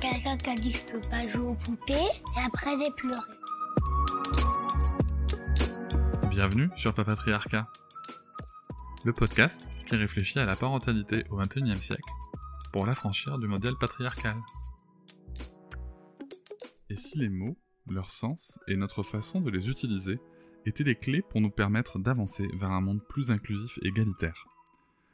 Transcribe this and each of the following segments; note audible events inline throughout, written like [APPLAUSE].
Quelqu'un qui a dit que je peux pas jouer aux poupées et après j'ai pleuré. Bienvenue sur Papatriarcat, le podcast qui réfléchit à la parentalité au XXIe siècle pour l'affranchir du modèle patriarcal. Et si les mots, leur sens et notre façon de les utiliser étaient des clés pour nous permettre d'avancer vers un monde plus inclusif et égalitaire?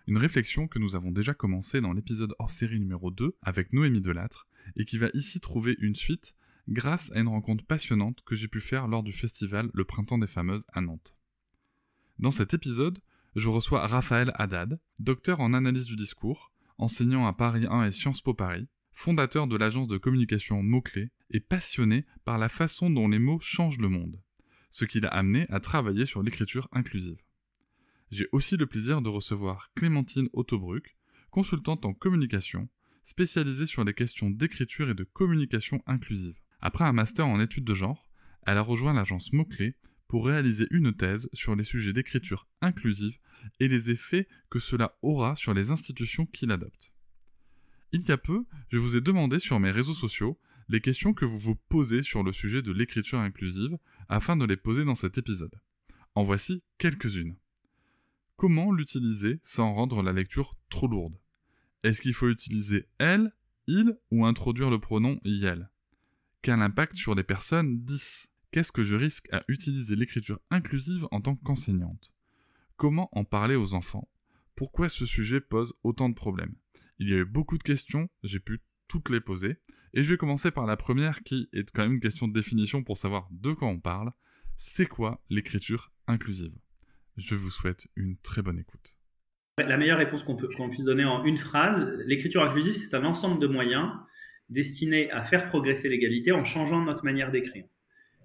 Une réflexion que nous avons déjà commencée dans l'épisode hors série numéro 2 avec Noémie Delattre et qui va ici trouver une suite grâce à une rencontre passionnante que j'ai pu faire lors du festival Le Printemps des Fameuses à Nantes. Dans cet épisode, je reçois Raphaël Haddad, docteur en analyse du discours, enseignant à Paris 1 et Sciences Po Paris, fondateur de l'agence de communication Mots-Clés et passionné par la façon dont les mots changent le monde, ce qui l'a amené à travailler sur l'écriture inclusive. J'ai aussi le plaisir de recevoir Clémentine Autobruck, consultante en communication, spécialisée sur les questions d'écriture et de communication inclusive. Après un master en études de genre, elle a rejoint l'agence Mots-Clés pour réaliser une thèse sur les sujets d'écriture inclusive et les effets que cela aura sur les institutions qui l'adoptent. Il y a peu, je vous ai demandé sur mes réseaux sociaux les questions que vous vous posez sur le sujet de l'écriture inclusive afin de les poser dans cet épisode. En voici quelques-unes. Comment l'utiliser sans rendre la lecture trop lourde? Est-ce qu'il faut utiliser elle, il ou introduire le pronom yel? Quel impact sur les personnes 10 Qu'est-ce que je risque à utiliser l'écriture inclusive en tant qu'enseignante? Comment en parler aux enfants? Pourquoi ce sujet pose autant de problèmes? Il y a eu beaucoup de questions, j'ai pu toutes les poser, et je vais commencer par la première qui est quand même une question de définition pour savoir de quoi on parle. C'est quoi l'écriture inclusive? Je vous souhaite une très bonne écoute. La meilleure réponse qu'on puisse donner en une phrase, l'écriture inclusive, c'est un ensemble de moyens destiné à faire progresser l'égalité en changeant notre manière d'écrire.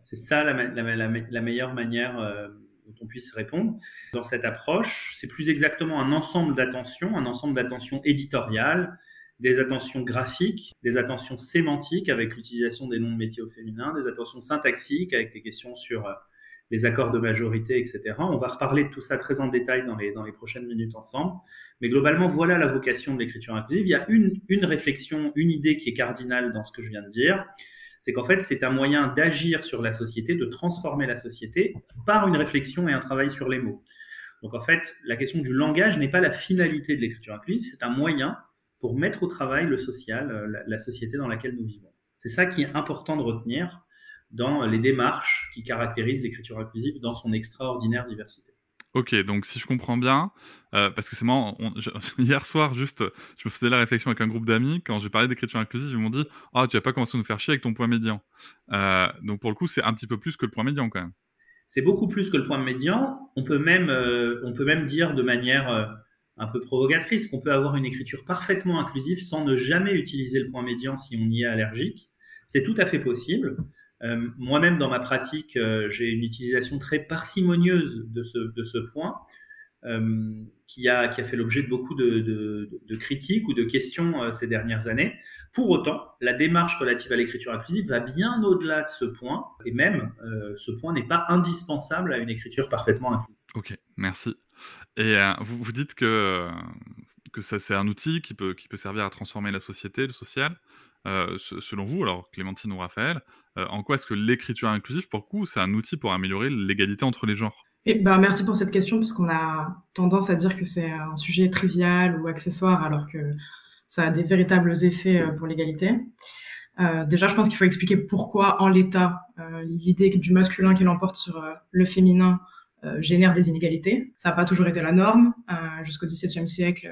C'est ça la, meilleure manière euh, dont on puisse répondre. Dans cette approche, c'est plus exactement un ensemble d'attentions, un ensemble d'attentions éditoriales, des attentions graphiques, des attentions sémantiques avec l'utilisation des noms de métiers au féminin, des attentions syntaxiques avec des questions sur euh, les accords de majorité, etc. On va reparler de tout ça très en détail dans les, prochaines minutes ensemble. Mais globalement, voilà la vocation de l'écriture inclusive. Il y a une, réflexion, une idée qui est cardinale dans ce que je viens de dire. C'est qu'en fait, c'est un moyen d'agir sur la société, de transformer la société par une réflexion et un travail sur les mots. Donc en fait, la question du langage n'est pas la finalité de l'écriture inclusive, c'est un moyen pour mettre au travail le social, euh, la société dans laquelle nous vivons. C'est ça qui est important de retenir dans les démarches qui caractérisent l'écriture inclusive dans son extraordinaire diversité. Ok, donc si je comprends bien, euh, parce que c'est marrant, [LAUGHS] hier soir, juste, je me faisais la réflexion avec un groupe d'amis, quand j'ai parlé d'écriture inclusive, ils m'ont dit Ah, oh, tu vas pas commencer à nous faire chier avec ton point médian. Euh, donc pour le coup, c'est un petit peu plus que le point médian quand même. C'est beaucoup plus que le point médian. On peut même, euh, on peut même dire de manière un peu provocatrice qu'on peut avoir une écriture parfaitement inclusive sans ne jamais utiliser le point médian si on y est allergique. C'est tout à fait possible. Euh, moi-même, dans ma pratique, euh, j'ai une utilisation très parcimonieuse de ce, point, euh, qui, a, fait l'objet de beaucoup de, critiques ou de questions ces dernières années. Pour autant, la démarche relative à l'écriture inclusive va bien au-delà de ce point, et même ce point n'est pas indispensable à une écriture parfaitement inclusive. Ok, merci. Et vous, dites que, c'est un outil qui peut servir à transformer la société, le social. Selon vous, alors Clémentine ou Raphaël, euh, en quoi est-ce que l'écriture inclusive, pour coup, c'est un outil pour améliorer l'égalité entre les genres? Et ben, merci pour cette question, puisqu'on a tendance à dire que c'est un sujet trivial ou accessoire, alors que ça a des véritables effets euh, pour l'égalité. Euh, déjà, je pense qu'il faut expliquer pourquoi, en l'état, l'idée du masculin qui l'emporte sur le féminin génère des inégalités. Ça n'a pas toujours été la norme. Jusqu'au XVIIe siècle,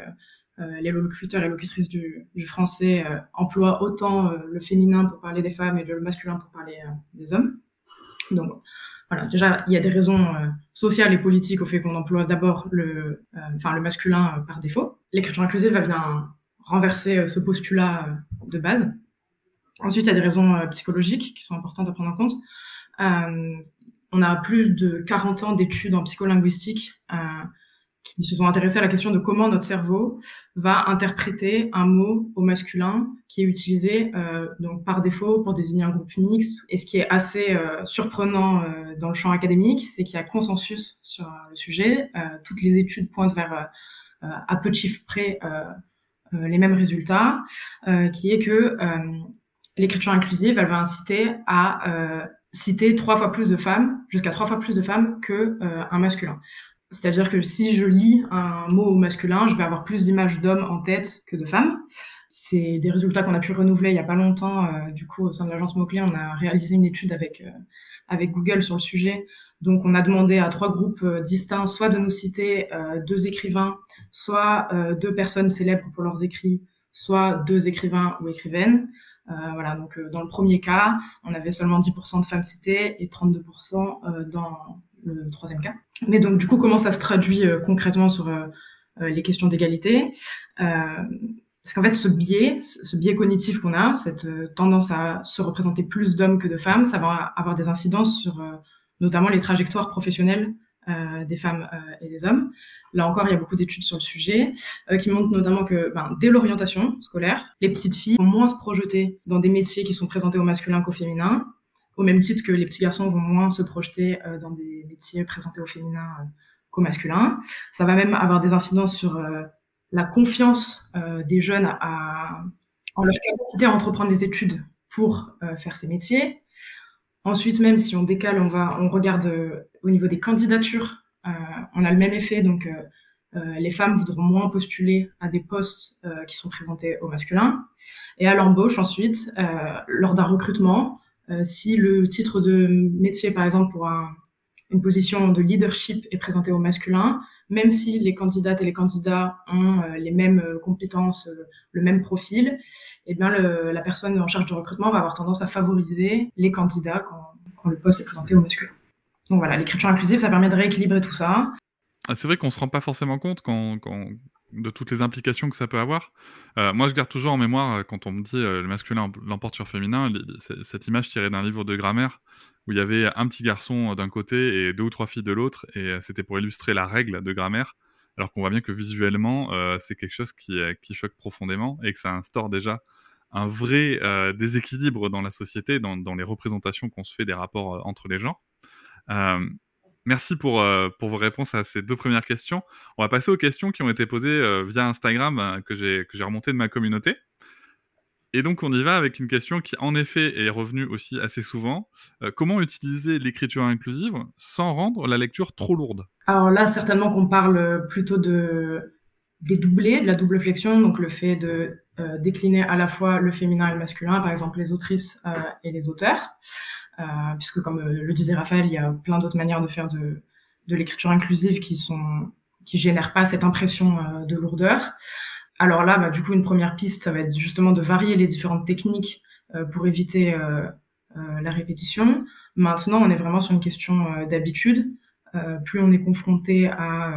euh, les locuteurs et locutrices du, français euh, emploient autant euh, le féminin pour parler des femmes et le masculin pour parler des hommes. Donc voilà, déjà il y a des raisons sociales et politiques au fait qu'on emploie d'abord le, enfin le masculin par défaut. L'écriture inclusive va bien renverser ce postulat de base. Ensuite, il y a des raisons psychologiques qui sont importantes à prendre en compte. on a plus de 40 ans d'études en psycholinguistique qui se sont intéressés à la question de comment notre cerveau va interpréter un mot au masculin qui est utilisé euh, donc par défaut pour désigner un groupe mixte. Et ce qui est assez euh, surprenant euh, dans le champ académique, c'est qu'il y a consensus sur le sujet. Euh, toutes les études pointent vers, euh, à peu de chiffres près, les mêmes résultats, qui est que l'écriture inclusive, elle va inciter à citer trois fois plus de femmes, jusqu'à trois fois plus de femmes que un masculin. C'est-à-dire que si je lis un mot masculin, je vais avoir plus d'images d'hommes en tête que de femmes. C'est des résultats qu'on a pu renouveler il n'y a pas longtemps. Euh, du coup, au sein de l'agence Mot-Clé, on a réalisé une étude avec, euh, avec Google sur le sujet. Donc, on a demandé à trois groupes euh, distincts, soit de nous citer deux écrivains, soit deux personnes célèbres pour leurs écrits, soit deux écrivains ou écrivaines. voilà, donc dans le premier cas, on avait seulement 10% de femmes citées et 32% dans le troisième cas. Mais donc, du coup, comment ça se traduit euh, concrètement sur euh, euh, les questions d'égalité Parce qu'en fait, ce biais, ce biais cognitif qu'on a, cette tendance à se représenter plus d'hommes que de femmes, ça va avoir des incidences sur notamment les trajectoires professionnelles des femmes et des hommes. Là encore, il y a beaucoup d'études sur le sujet qui montrent notamment que ben, dès l'orientation scolaire, les petites filles vont moins se projeter dans des métiers qui sont présentés au masculin qu'au féminin au même titre que les petits garçons vont moins se projeter euh, dans des métiers présentés au féminin euh, qu'au masculin. Ça va même avoir des incidences sur euh, la confiance des jeunes en leur capacité à entreprendre des études pour faire ces métiers. Ensuite, même si on décale, on va, on regarde au niveau des candidatures, on a le même effet. Donc, les femmes voudront moins postuler à des postes qui sont présentés au masculin. Et à l'embauche, ensuite, lors d'un recrutement, euh, si le titre de métier, par exemple, pour une position de leadership est présenté au masculin, même si les candidates et les candidats ont euh, les mêmes euh, compétences, le même profil, eh bien la personne en charge du recrutement va avoir tendance à favoriser les candidats quand, le poste est présenté au masculin. Donc voilà, l'écriture inclusive, ça permet de rééquilibrer tout ça. Ah, c'est vrai qu'on se rend pas forcément compte quand, de toutes les implications que ça peut avoir. Euh, moi, je garde toujours en mémoire, euh, quand on me dit euh, le masculin l'emporte sur féminin, cette image tirée d'un livre de grammaire où il y avait un petit garçon d'un côté et deux ou trois filles de l'autre, et c'était pour illustrer la règle de grammaire, alors qu'on voit bien que visuellement, c'est quelque chose qui, choque profondément et que ça instaure déjà un vrai déséquilibre dans la société, dans, dans les représentations qu'on se fait des rapports entre les genres. Merci pour, euh, pour vos réponses à ces deux premières questions. On va passer aux questions qui ont été posées euh, via Instagram euh, que j'ai remontées de ma communauté. Et donc on y va avec une question qui en effet est revenue aussi assez souvent. comment utiliser l'écriture inclusive sans rendre la lecture trop lourde? Alors là, certainement qu'on parle plutôt de des doublés, de la double flexion, donc le fait de décliner à la fois le féminin et le masculin, par exemple les autrices et les auteurs. Euh, puisque comme euh, le disait Raphaël, il y a plein d'autres manières de faire de, de l'écriture inclusive qui sont qui génèrent pas cette impression euh, de lourdeur. Alors là, bah, du coup, une première piste, ça va être justement de varier les différentes techniques pour éviter la répétition. Maintenant, on est vraiment sur une question d'habitude. plus on est confronté à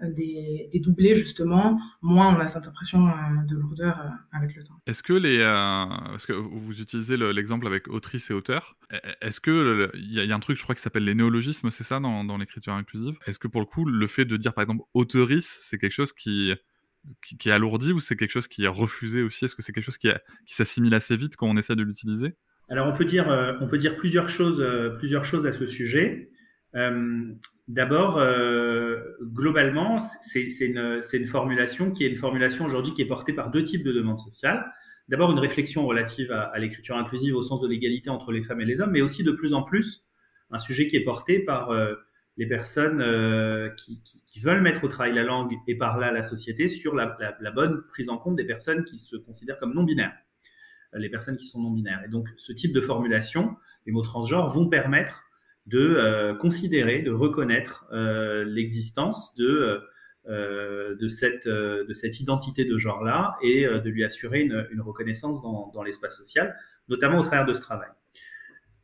des, doublés, justement, moins on a cette impression euh, de lourdeur euh, avec le temps. Est-ce que les. Euh, que vous utilisez l'exemple avec autrice et auteur. E, e, est-ce que il y, a un truc, je crois, qui s'appelle les néologismes, c'est ça, dans, l'écriture inclusive? Est-ce que pour le coup, le fait de dire par exemple auteurice, c'est quelque chose qui, qui, est alourdi ou c'est quelque chose qui est refusé aussi? Est-ce que c'est quelque chose qui, qui s'assimile assez vite quand on essaie de l'utiliser? Alors on peut dire, on peut dire plusieurs choses, plusieurs choses à ce sujet. D'abord, euh, globalement, c'est une, formulation qui est une formulation aujourd'hui qui est portée par deux types de demandes sociales. D'abord, une réflexion relative à, l'écriture inclusive au sens de l'égalité entre les femmes et les hommes, mais aussi de plus en plus un sujet qui est porté par euh, les personnes euh, qui, veulent mettre au travail la langue et par là la société sur la, bonne prise en compte des personnes qui se considèrent comme non binaires, euh, les personnes qui sont non binaires. Et donc, ce type de formulation, les mots transgenres, vont permettre de euh, considérer, de reconnaître euh, l'existence de, euh, de, cette, de cette identité de genre-là et de lui assurer une, une reconnaissance dans, dans l'espace social, notamment au travers de ce travail.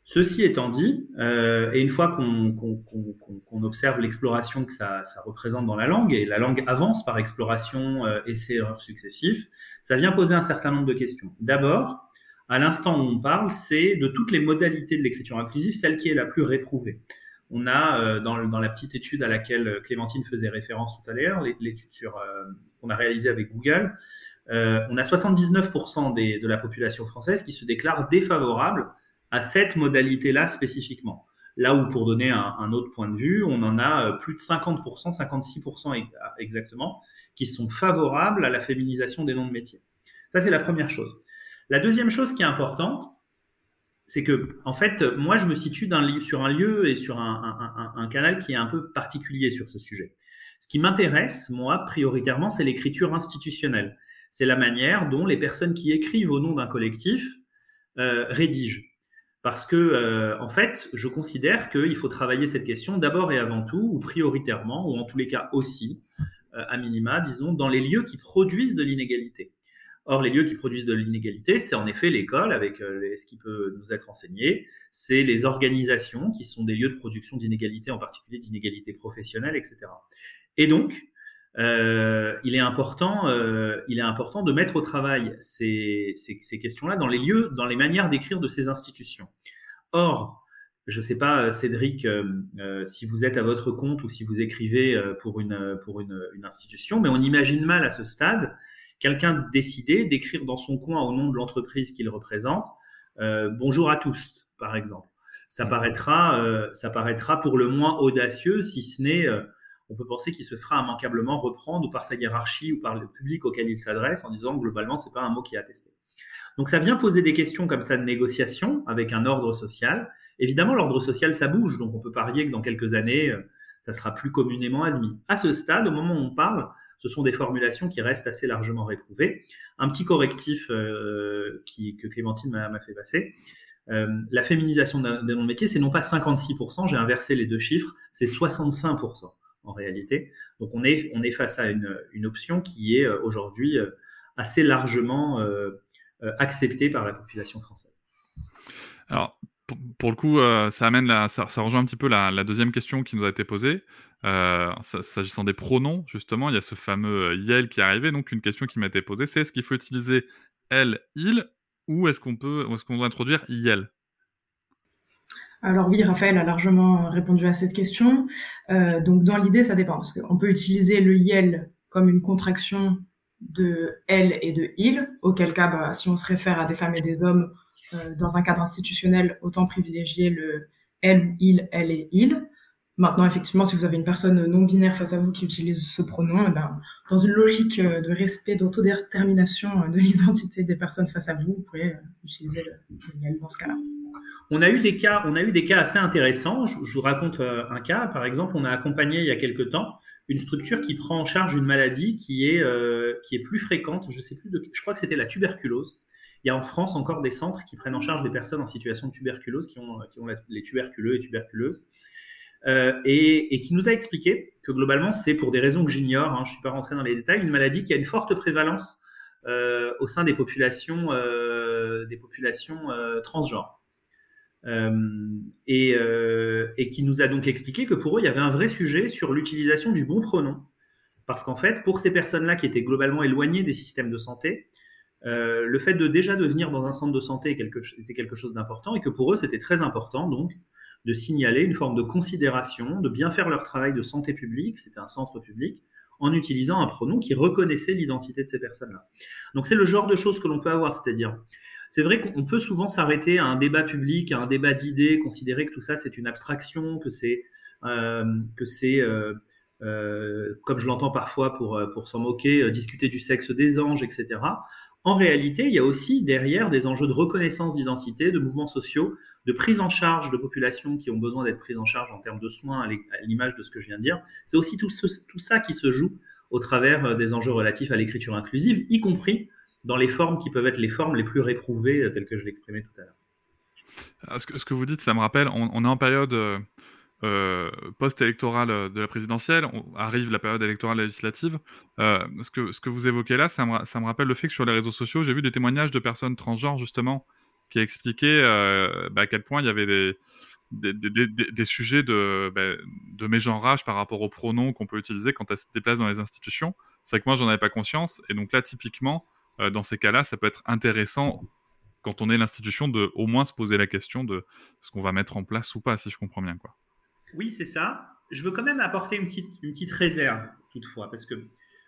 Ceci étant dit, et une fois qu'on qu qu observe l'exploration que ça, ça, représente dans la langue, et la langue avance par exploration, euh, essais, erreurs successifs, ça vient poser un certain nombre de questions. D'abord, à l'instant où on parle, c'est de toutes les modalités de l'écriture inclusive, celle qui est la plus réprouvée. On a, euh, dans, la petite étude à laquelle Clémentine faisait référence tout à l'heure, l'étude euh, qu'on a réalisée avec Google, euh, on a 79% de la population française qui se déclare défavorable à cette modalité-là spécifiquement. Là où, pour donner un, autre point de vue, on en a plus de 50%, 56% exactement, qui sont favorables à la féminisation des noms de métiers. Ça, c'est la première chose. La deuxième chose qui est importante, c'est que, en fait, moi, je me situe sur un lieu et sur un, canal qui est un peu particulier sur ce sujet. Ce qui m'intéresse, moi, prioritairement, c'est l'écriture institutionnelle. C'est la manière dont les personnes qui écrivent au nom d'un collectif euh, rédigent. Parce que, euh, en fait, je considère qu'il faut travailler cette question d'abord et avant tout, ou prioritairement, ou en tous les cas aussi, euh, à minima, disons, dans les lieux qui produisent de l'inégalité. Or, les lieux qui produisent de l'inégalité, c'est en effet l'école, avec euh, ce qui peut nous être enseigné, c'est les organisations qui sont des lieux de production d'inégalité, en particulier d'inégalité professionnelle, etc. Et donc, euh, il, est important, euh, il est important de mettre au travail ces, questions-là dans les lieux, dans les manières d'écrire de ces institutions. Or, je ne sais pas, Cédric, si vous êtes à votre compte ou si vous écrivez pour une, une institution, mais on imagine mal à ce stade quelqu'un décidé d'écrire dans son coin au nom de l'entreprise qu'il représente euh, bonjour à tous, par exemple. Ça paraîtra, euh, ça paraîtra pour le moins audacieux, si ce n'est, euh, on peut penser qu'il se fera immanquablement reprendre ou par sa hiérarchie ou par le public auquel il s'adresse en disant globalement c'est pas un mot qui est attesté. Donc ça vient poser des questions comme ça de négociation avec un ordre social. Évidemment, l'ordre social ça bouge, donc on peut parier que dans quelques années ça sera plus communément admis. À ce stade, au moment où on parle, ce sont des formulations qui restent assez largement réprouvées. Un petit correctif euh, qui, que Clémentine m'a fait passer. Euh, la féminisation de métier, c'est non pas 56%, j'ai inversé les deux chiffres, c'est 65% en réalité. Donc on est, face à une, option qui est euh, aujourd'hui assez largement acceptée par la population française. Pour, le coup, ça amène ça, rejoint un petit peu la, deuxième question qui nous a été posée. Euh, s'agissant des pronoms, justement, il y a ce fameux euh, yel qui est arrivé. Donc, une question qui m'a été posée, c'est est-ce qu'il faut utiliser elle, il, ou est-ce qu'on peut, est-ce qu'on doit introduire yel alors oui, Raphaël a largement répondu à cette question. Euh, donc dans l'idée, ça dépend, parce qu'on peut utiliser le yel comme une contraction de elle et de il, auquel cas, bah, si on se réfère à des femmes et des hommes dans un cadre institutionnel, autant privilégier le elle, il, elle et il. Maintenant, effectivement, si vous avez une personne non binaire face à vous qui utilise ce pronom, eh ben, dans une logique euh, de respect, d'autodétermination euh, de [LAUGHS] l'identité des personnes face à vous, vous pouvez euh, utiliser le dans ce cas-là. On a eu des cas, on a eu des cas assez intéressants. Je, vous raconte un cas. Par exemple, on a accompagné il y a quelque temps une structure qui prend en charge une maladie qui est qui est plus fréquente. Je sais plus je crois que c'était la tuberculose. Il y a en France encore des centres qui prennent en charge des personnes en situation de tuberculose, qui ont, ont les tuberculeux et tuberculeuses. Euh, et, qui nous a expliqué que globalement, c'est pour des raisons que j'ignore, hein, je ne suis pas rentré dans les détails, une maladie qui a une forte prévalence euh, au sein des populations, euh, des populations transgenres. Et, qui nous a donc expliqué que pour eux, il y avait un vrai sujet sur l'utilisation du bon pronom. Parce qu'en fait, pour ces personnes-là qui étaient globalement éloignées des systèmes de santé, le fait de déjà de venir dans un centre de santé était quelque chose d'important et que pour eux, c'était très important donc de signaler une forme de considération, de bien faire leur travail de santé publique, c'était un centre public, en utilisant un pronom qui reconnaissait l'identité de ces personnes-là. Donc c'est le genre de choses que l'on peut avoir, c'est-à-dire, c'est vrai qu'on peut souvent s'arrêter à un débat public, à un débat d'idées, considérer que tout ça c'est une abstraction, que c'est, euh, que c'est euh, euh, comme je l'entends parfois pour, pour s'en moquer, discuter du sexe des anges, etc. En réalité, il y a aussi derrière des enjeux de reconnaissance d'identité, de mouvements sociaux, de prise en charge de populations qui ont besoin d'être prises en charge en termes de soins, à l'image de ce que je viens de dire. C'est aussi tout, ça qui se joue au travers euh, des enjeux relatifs à l'écriture inclusive, y compris dans les formes qui peuvent être les formes les plus réprouvées, euh, telles que je l'exprimais tout à l'heure. Ah, ce que, vous dites, ça me rappelle, on, est en période euh, post-électorale de la présidentielle, arrive la période électorale législative. ce, que, ce que vous évoquez là, ça me, rappelle le fait que sur les réseaux sociaux, j'ai vu des témoignages de personnes transgenres, justement, qui euh, bah, à quel point il y avait des, sujets de, bah, mégenrage par rapport aux pronoms qu'on peut utiliser quand elles se déplacent dans les institutions. C'est que moi, j'en avais pas conscience. Et donc là, typiquement, euh, dans ces cas-là, ça peut être intéressant quand on est l'institution, de au moins se poser la question de ce qu'on va mettre en place ou pas, si je comprends bien. Quoi. Oui, c'est ça. Je veux quand même apporter une petite, réserve, toutefois, parce que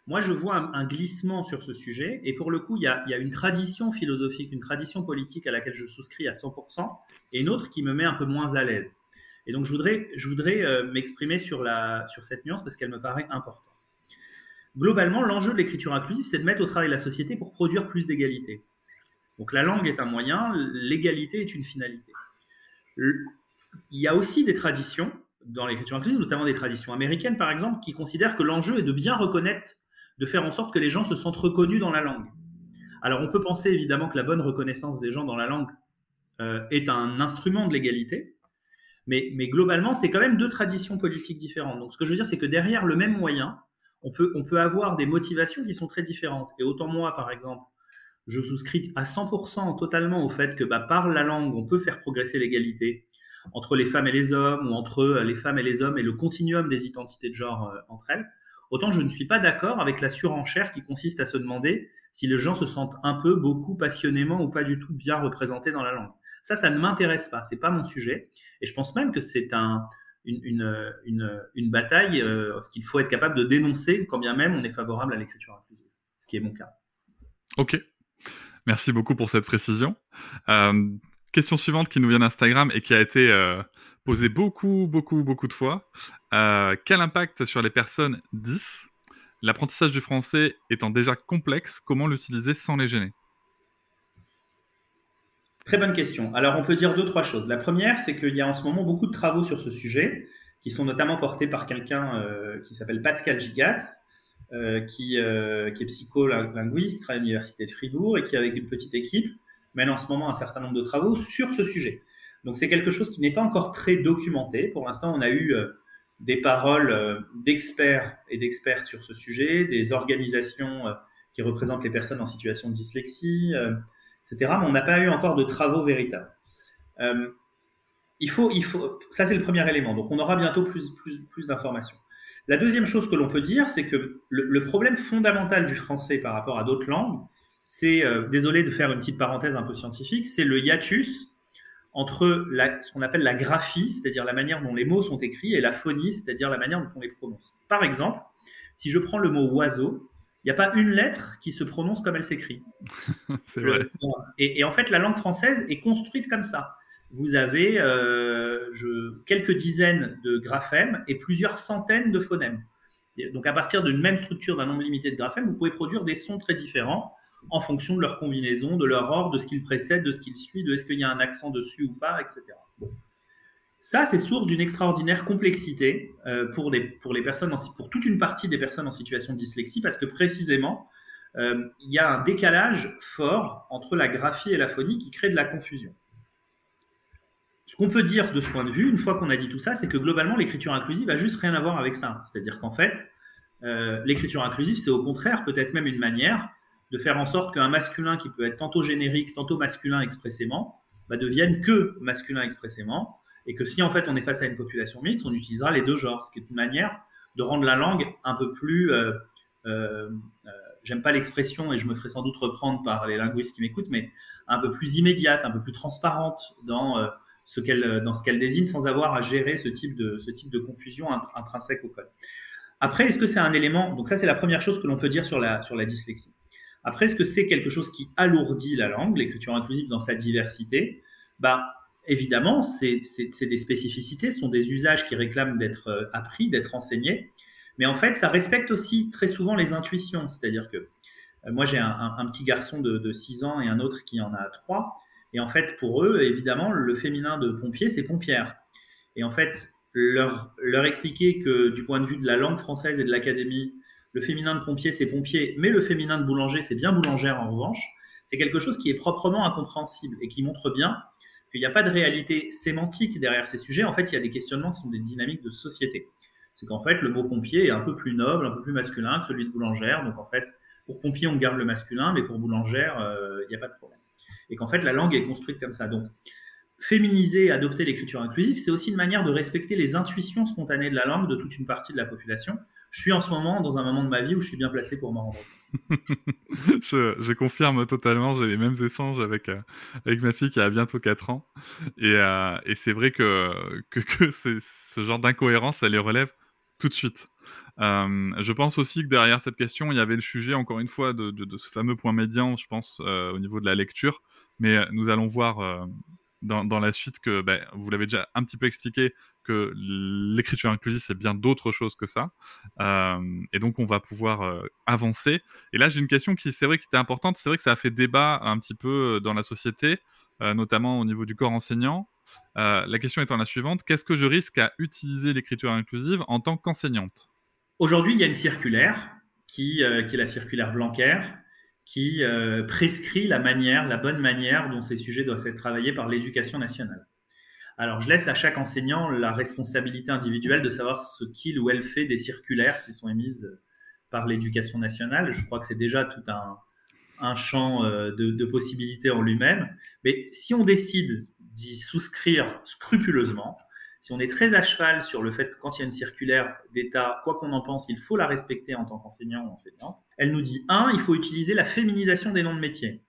moi, je vois un, glissement sur ce sujet, et pour le coup, il y, a, une tradition philosophique, une tradition politique à laquelle je souscris à 100%, et une autre qui me met un peu moins à l'aise. Et donc, je voudrais, euh, m'exprimer sur cette nuance parce qu'elle me paraît importante. Globalement, l'enjeu de l'écriture inclusive, c'est de mettre au travail la société pour produire plus d'égalité. Donc, la langue est un moyen, l'égalité est une finalité. Il y a aussi des traditions dans l'écriture inclusive, notamment des traditions américaines, par exemple, qui considèrent que l'enjeu est de bien reconnaître de faire en sorte que les gens se sentent reconnus dans la langue. Alors on peut penser évidemment que la bonne reconnaissance des gens dans la langue euh, est un instrument de l'égalité, mais, mais, globalement c'est quand même deux traditions politiques différentes. Donc ce que je veux dire c'est que derrière le même moyen, on peut, on peut avoir des motivations qui sont très différentes. Et autant moi par exemple, je souscris à 100% totalement au fait que bah, par la langue on peut faire progresser l'égalité entre les femmes et les hommes ou entre euh, les femmes et les hommes et le continuum des identités de genre euh, entre elles. Autant je ne suis pas d'accord avec la surenchère qui consiste à se demander si les gens se sentent un peu, beaucoup, passionnément ou pas du tout bien représentés dans la langue. Ça, ça ne m'intéresse pas, c'est pas mon sujet. Et je pense même que c'est un, une, une, une, bataille euh, qu'il faut être capable de dénoncer quand bien même on est favorable à l'écriture inclusive, ce qui est mon cas. Ok, merci beaucoup pour cette précision. Euh, question suivante qui nous vient d'Instagram et qui a été euh, posé beaucoup, beaucoup, beaucoup de fois. Euh, quel impact sur les personnes 10 L'apprentissage du français étant déjà complexe, comment l'utiliser sans les gêner? Très bonne question. Alors, on peut dire deux, trois choses. La première, c'est qu'il y a en ce moment beaucoup de travaux sur ce sujet, qui sont notamment portés par quelqu'un euh, qui s'appelle Pascal Gigax, euh, qui, qui, est psycholinguiste à l'Université de Fribourg et qui, avec une petite équipe, mène en ce moment un certain nombre de travaux sur ce sujet. Donc c'est quelque chose qui n'est pas encore très documenté. Pour l'instant, on a eu euh, des paroles euh, d'experts et d'expertes sur ce sujet, des organisations euh, qui représentent les personnes en situation de dyslexie, etc. Mais on n'a pas eu encore de travaux véritables. il faut, il faut, ça c'est le premier élément. Donc on aura bientôt plus, plus, plus d'informations. La deuxième chose que l'on peut dire, c'est que le, le, problème fondamental du français par rapport à d'autres langues, c'est, désolé de faire une petite parenthèse un peu scientifique, c'est le hiatus entre ce qu'on appelle la graphie, c'est-à-dire la manière dont les mots sont écrits, et la phonie, c'est-à-dire la manière dont on les prononce. Par exemple, si je prends le mot oiseau, il n'y a pas une lettre qui se prononce comme elle s'écrit. [LAUGHS] C'est vrai. Et, en fait, la langue française est construite comme ça. Vous avez euh, quelques dizaines de graphèmes et plusieurs centaines de phonèmes. donc, à partir d'une même structure d'un nombre limité de graphèmes, vous pouvez produire des sons très différents en fonction de leur combinaison, de leur ordre, de ce qu'ils précède, de ce qu'ils suit, de est-ce qu'il y a un accent dessus ou pas, etc. Ça, c'est source d'une extraordinaire complexité euh, pour, pour, les personnes toute une partie des personnes en situation de dyslexie, parce que précisément, euh, il y a un décalage fort entre la graphie et la phonie qui crée de la confusion. Ce qu'on peut dire de ce point de vue, une fois qu'on a dit tout ça, c'est que globalement, l'écriture inclusive a juste rien à voir avec ça. C'est-à-dire qu'en fait, euh, l'écriture inclusive, c'est au contraire peut-être même une manière de faire en sorte qu'un masculin qui peut être tantôt générique, tantôt masculin expressément, bah, devienne que masculin expressément, et que si en fait on est face à une population mixte, on utilisera les deux genres, ce qui est une manière de rendre la langue un peu plus, euh, euh, euh, j'aime pas l'expression et je me ferai sans doute reprendre par les linguistes qui m'écoutent, mais un peu plus immédiate, un peu plus transparente dans ce qu'elle désigne, sans avoir à gérer ce type de ce type de confusion intrinsèque au code. Après, est-ce que c'est un élément? Donc ça, c'est la première chose que l'on peut dire sur la sur la dyslexie. Après, est-ce que c'est quelque chose qui alourdit la langue, l'écriture inclusive dans sa diversité? Bah, Évidemment, c'est des spécificités, ce sont des usages qui réclament d'être euh, appris, d'être enseignés. Mais en fait, ça respecte aussi très souvent les intuitions. C'est-à-dire que euh, moi, j'ai un, petit garçon de, de 6 ans et un autre qui en a 3. Et en fait, pour eux, évidemment, le féminin de pompier, c'est pompière. Et en fait, leur expliquer que du point de vue de la langue française et de l'académie, le féminin de pompier, c'est pompier, mais le féminin de boulanger, c'est bien boulangère en revanche. C'est quelque chose qui est proprement incompréhensible et qui montre bien qu'il n'y a pas de réalité sémantique derrière ces sujets. En fait, il y a des questionnements qui sont des dynamiques de société. C'est qu'en fait, le mot pompier est un peu plus noble, un peu plus masculin que celui de boulangère. Donc, en fait, pour pompier, on garde le masculin, mais pour boulangère, euh, il n'y a pas de problème. Et qu'en fait, la langue est construite comme ça. Donc, féminiser, adopter l'écriture inclusive, c'est aussi une manière de respecter les intuitions spontanées de la langue de toute une partie de la population je suis en ce moment dans un moment de ma vie où je suis bien placé pour m'en rendre [LAUGHS] je, confirme totalement, j'ai les mêmes échanges avec, euh, avec ma fille qui a bientôt 4 ans. Et, euh, et c'est vrai que, que, ce genre d'incohérence, elle les relève tout de suite. Euh, je pense aussi que derrière cette question, il y avait le sujet, encore une fois, de, ce fameux point médian, je pense, au niveau de la lecture. Mais nous allons voir dans, dans, la suite que, ben, vous l'avez déjà un petit peu expliqué, que l'écriture inclusive, c'est bien d'autres choses que ça. Euh, et donc, on va pouvoir euh, avancer. Et là, j'ai une question qui, c'est vrai, qui était importante. C'est vrai que ça a fait débat un petit peu euh, dans la société, notamment au niveau du corps enseignant. la question étant la suivante qu'est-ce que je risque à utiliser l'écriture inclusive en tant qu'enseignante? Aujourd'hui, il y a une circulaire qui, qui est la circulaire Blanquer, qui prescrit la manière, la bonne manière dont ces sujets doivent être travaillés par l'éducation nationale. Alors, je laisse à chaque enseignant la responsabilité individuelle de savoir ce qu'il ou elle fait des circulaires qui sont émises par l'éducation nationale. Je crois que c'est déjà tout un, champ euh, de, possibilités en lui-même. Mais si on décide d'y souscrire scrupuleusement, si on est très à cheval sur le fait que quand il y a une circulaire d'État, quoi qu'on en pense, il faut la respecter en tant qu'enseignant ou enseignante, elle nous dit, un, il faut utiliser la féminisation des noms de métiers.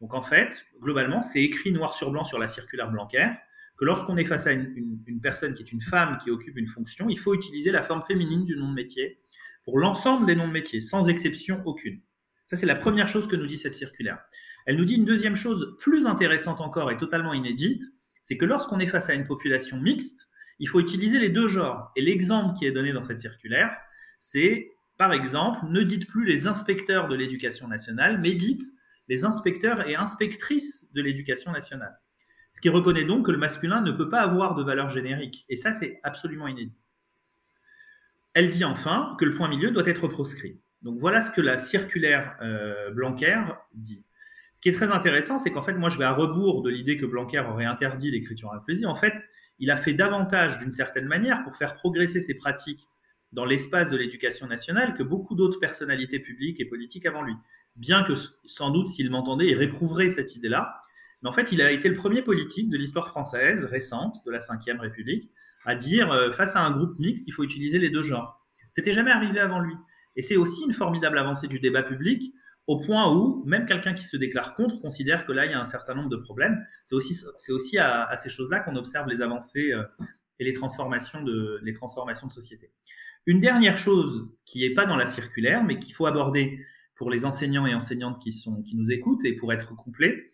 Donc en fait, globalement, c'est écrit noir sur blanc sur la circulaire Blanquer que lorsqu'on est face à une, personne qui est une femme qui occupe une fonction, il faut utiliser la forme féminine du nom de métier pour l'ensemble des noms de métier, sans exception aucune. Ça, c'est la première chose que nous dit cette circulaire. Elle nous dit une deuxième chose plus intéressante encore et totalement inédite, c'est que lorsqu'on est face à une population mixte, il faut utiliser les deux genres. Et l'exemple qui est donné dans cette circulaire, c'est, par exemple, ne dites plus les inspecteurs de l'éducation nationale, mais dites les inspecteurs et inspectrices de l'éducation nationale. Ce qui reconnaît donc que le masculin ne peut pas avoir de valeur générique. Et ça, c'est absolument inédit. Elle dit enfin que le point milieu doit être proscrit. Donc voilà ce que la circulaire euh, Blanquer dit. Ce qui est très intéressant, c'est qu'en fait, moi, je vais à rebours de l'idée que Blanquer aurait interdit l'écriture inclusive. En fait, il a fait davantage, d'une certaine manière, pour faire progresser ses pratiques dans l'espace de l'éducation nationale que beaucoup d'autres personnalités publiques et politiques avant lui. Bien que, sans doute, s'il m'entendait, il réprouverait cette idée-là. Mais en fait, il a été le premier politique de l'histoire française récente, de la Ve République, à dire euh, face à un groupe mixte, il faut utiliser les deux genres. C'était jamais arrivé avant lui. Et c'est aussi une formidable avancée du débat public, au point où même quelqu'un qui se déclare contre considère que là, il y a un certain nombre de problèmes. C'est aussi, à, ces choses-là qu'on observe les avancées euh, et les transformations, de, les transformations de société. Une dernière chose qui n'est pas dans la circulaire, mais qu'il faut aborder pour les enseignants et enseignantes qui, qui nous écoutent et pour être complet,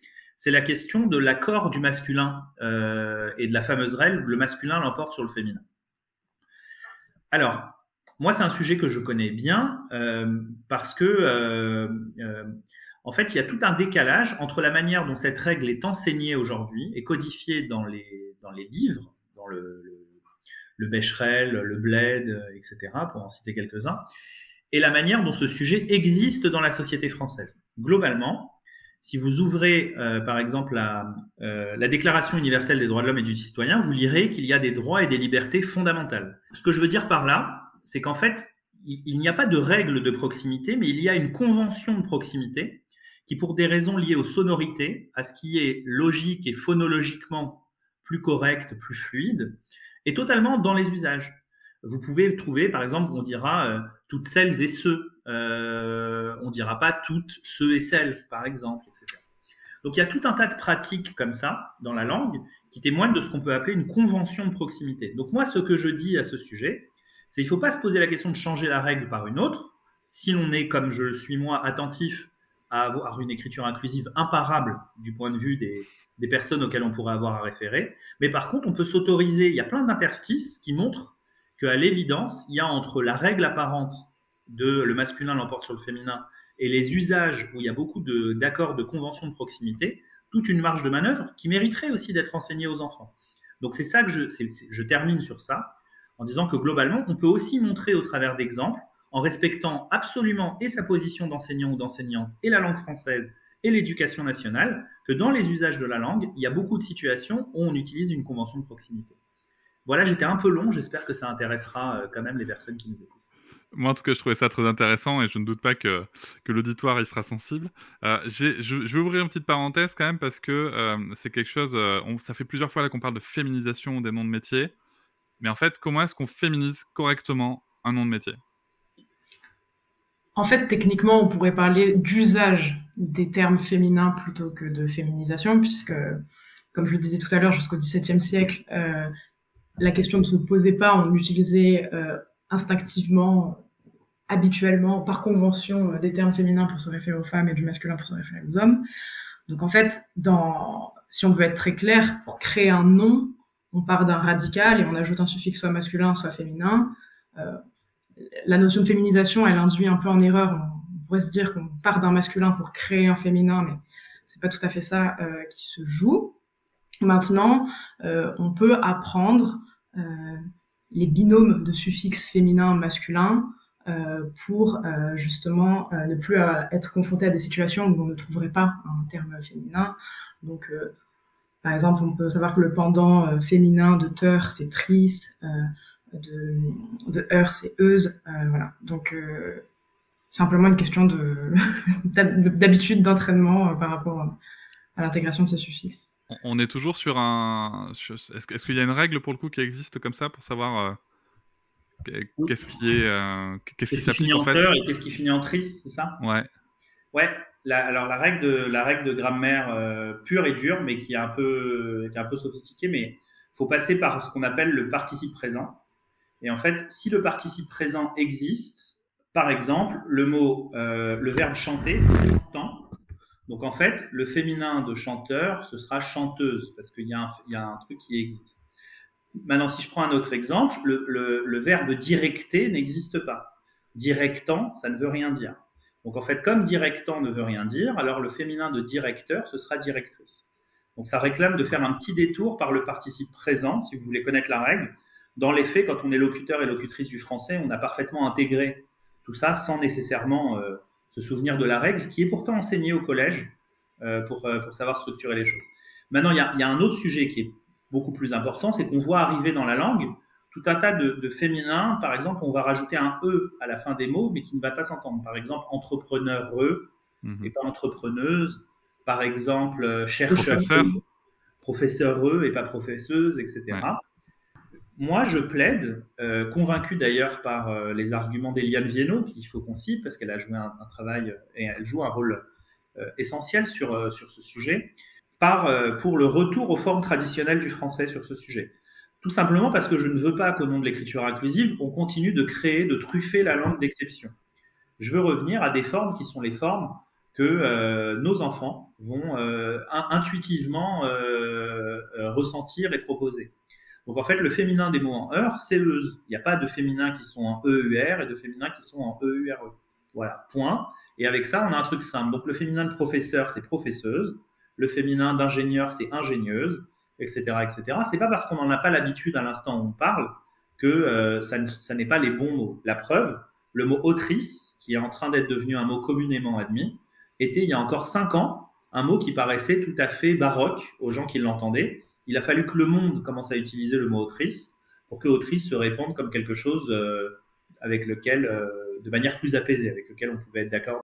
c'est la question de l'accord du masculin euh, et de la fameuse règle, le masculin l'emporte sur le féminin. Alors, moi, c'est un sujet que je connais bien euh, parce que, euh, en fait, il y a tout un décalage entre la manière dont cette règle est enseignée aujourd'hui et codifiée dans les, livres, dans le, le, le Becherel, le Bled, etc., pour en citer quelques-uns, et la manière dont ce sujet existe dans la société française. Globalement, si vous ouvrez, euh, par exemple, euh, la, Déclaration universelle des droits de l'homme et du citoyen, vous lirez qu'il y a des droits et des libertés fondamentales. Ce que je veux dire par là, c'est qu'en fait, il, n'y a pas de règle de proximité, mais il y a une convention de proximité qui, pour des raisons liées aux sonorités, à ce qui est logique et phonologiquement plus correct, plus fluide, est totalement dans les usages. Vous pouvez trouver, par exemple, on dira euh, toutes celles et ceux euh, on dira pas toutes ceux et celles, par exemple, etc. Donc il y a tout un tas de pratiques comme ça dans la langue qui témoignent de ce qu'on peut appeler une convention de proximité. Donc moi, ce que je dis à ce sujet, c'est qu'il ne faut pas se poser la question de changer la règle par une autre. Si l'on est, comme je le suis moi, attentif à avoir une écriture inclusive imparable du point de vue des, des personnes auxquelles on pourrait avoir à référer. Mais par contre, on peut s'autoriser, il y a plein d'interstices qui montrent qu'à l'évidence, il y a entre la règle apparente de le masculin l'emporte sur le féminin et les usages où il y a beaucoup d'accords de, conventions de proximité, toute une marge de manœuvre qui mériterait aussi d'être enseignée aux enfants. Donc c'est ça que je, je termine sur ça en disant que globalement, on peut aussi montrer au travers d'exemples, en respectant absolument et sa position d'enseignant ou d'enseignante et la langue française et l'éducation nationale, que dans les usages de la langue, il y a beaucoup de situations où on utilise une convention de proximité. Voilà, j'étais un peu long, j'espère que ça intéressera euh, quand même les personnes qui nous écoutent. Moi, en tout cas, je trouvais ça très intéressant et je ne doute pas que, l'auditoire y sera sensible. Euh, je, vais ouvrir une petite parenthèse quand même parce que euh, c'est quelque chose. Euh, ça fait plusieurs fois qu'on parle de féminisation des noms de métiers. Mais en fait, comment est-ce qu'on féminise correctement un nom de métier? En fait, techniquement, on pourrait parler d'usage des termes féminins plutôt que de féminisation, puisque, comme je le disais tout à l'heure, jusqu'au XVIIe siècle, la question ne se posait pas, on utilisait instinctivement, habituellement, par convention, euh, des termes féminins pour se référer aux femmes et du masculin pour se référer aux hommes. Donc en fait, si on veut être très clair, pour créer un nom, on part d'un radical et on ajoute un suffixe soit masculin, soit féminin. Euh, la notion de féminisation, elle induit un peu en erreur. On pourrait se dire qu'on part d'un masculin pour créer un féminin, mais c'est pas tout à fait ça euh, qui se joue. Maintenant, on peut apprendre les binômes de suffixes féminin-masculin euh, pour euh, justement euh, ne plus être confronté à des situations où on ne trouverait pas un terme féminin. Donc, par exemple, on peut savoir que le pendant féminin de teur, c'est tris, de, de heure, c'est euse. voilà. Donc, simplement une question de [LAUGHS] d'habitude d'entraînement par rapport à l'intégration de ces suffixes. On est toujours sur un. Est-ce qu'il y a une règle pour le coup qui existe comme ça pour savoir Qu'est-ce qui est, euh, qu'est-ce qui s'applique en, fait et qu'est-ce qui finit en triste, c'est ça? Ouais. Ouais. alors la règle de la règle de grammaire euh, pure et dure, mais qui est un peu qui est un peu sophistiquée, mais faut passer par ce qu'on appelle le participe présent. Et en fait, si le participe présent existe, par exemple, le mot, euh, le verbe chanter, c'est chantant. Donc en fait, le féminin de chanteur, ce sera chanteuse, parce qu'il y, a un truc qui existe. Maintenant, si je prends un autre exemple, le, verbe directer n'existe pas. Directant, ça ne veut rien dire. Donc en fait, comme directant ne veut rien dire, alors le féminin de directeur, ce sera directrice. Donc ça réclame de faire un petit détour par le participe présent, si vous voulez connaître la règle. Dans les faits, quand on est locuteur et locutrice du français, on a parfaitement intégré tout ça sans nécessairement euh, se souvenir de la règle, qui est pourtant enseignée au collège euh, pour, euh, pour, savoir structurer les choses. Maintenant, il y, y a, un autre sujet qui est beaucoup plus important, c'est qu'on voit arriver dans la langue tout un tas de, féminins. Par exemple, on va rajouter un E à la fin des mots, mais qui ne va pas s'entendre. Par exemple, entrepreneur e et pas entrepreneuse. Par exemple, euh, chercheur, professeur, professeur e et pas professeuse, etc. Moi, je plaide, euh, convaincu d'ailleurs par euh, les arguments d'Eliane Viennot, qu'il faut qu'on cite, parce qu'elle a joué un, travail et elle joue un rôle essentiel sur, sur ce sujet. Euh, pour le retour aux formes traditionnelles du français sur ce sujet. Tout simplement parce que je ne veux pas qu'au nom de l'écriture inclusive, on continue de créer, de truffer la langue d'exception. Je veux revenir à des formes qui sont les formes que euh, nos enfants vont euh, intuitivement ressentir et proposer. Donc en fait, le féminin des mots en heure, c'est euse. Il n'y a pas de féminin qui sont en EUR et de féminin qui sont en EURE. E. Voilà, point. Et avec ça, on a un truc simple. Donc le féminin de professeur, c'est professeuse le féminin d'ingénieur, c'est ingénieuse, etc. etc. C'est pas parce qu'on n'en a pas l'habitude à l'instant où on parle que euh, ça, n'est pas les bons mots. La preuve, le mot autrice, qui est en train d'être devenu un mot communément admis, était il y a encore cinq ans un mot qui paraissait tout à fait baroque aux gens qui l'entendaient. Il a fallu que le monde commence à utiliser le mot autrice pour que autrice se réponde comme quelque chose euh, avec lequel, euh, de manière plus apaisée, avec lequel on pouvait être d'accord.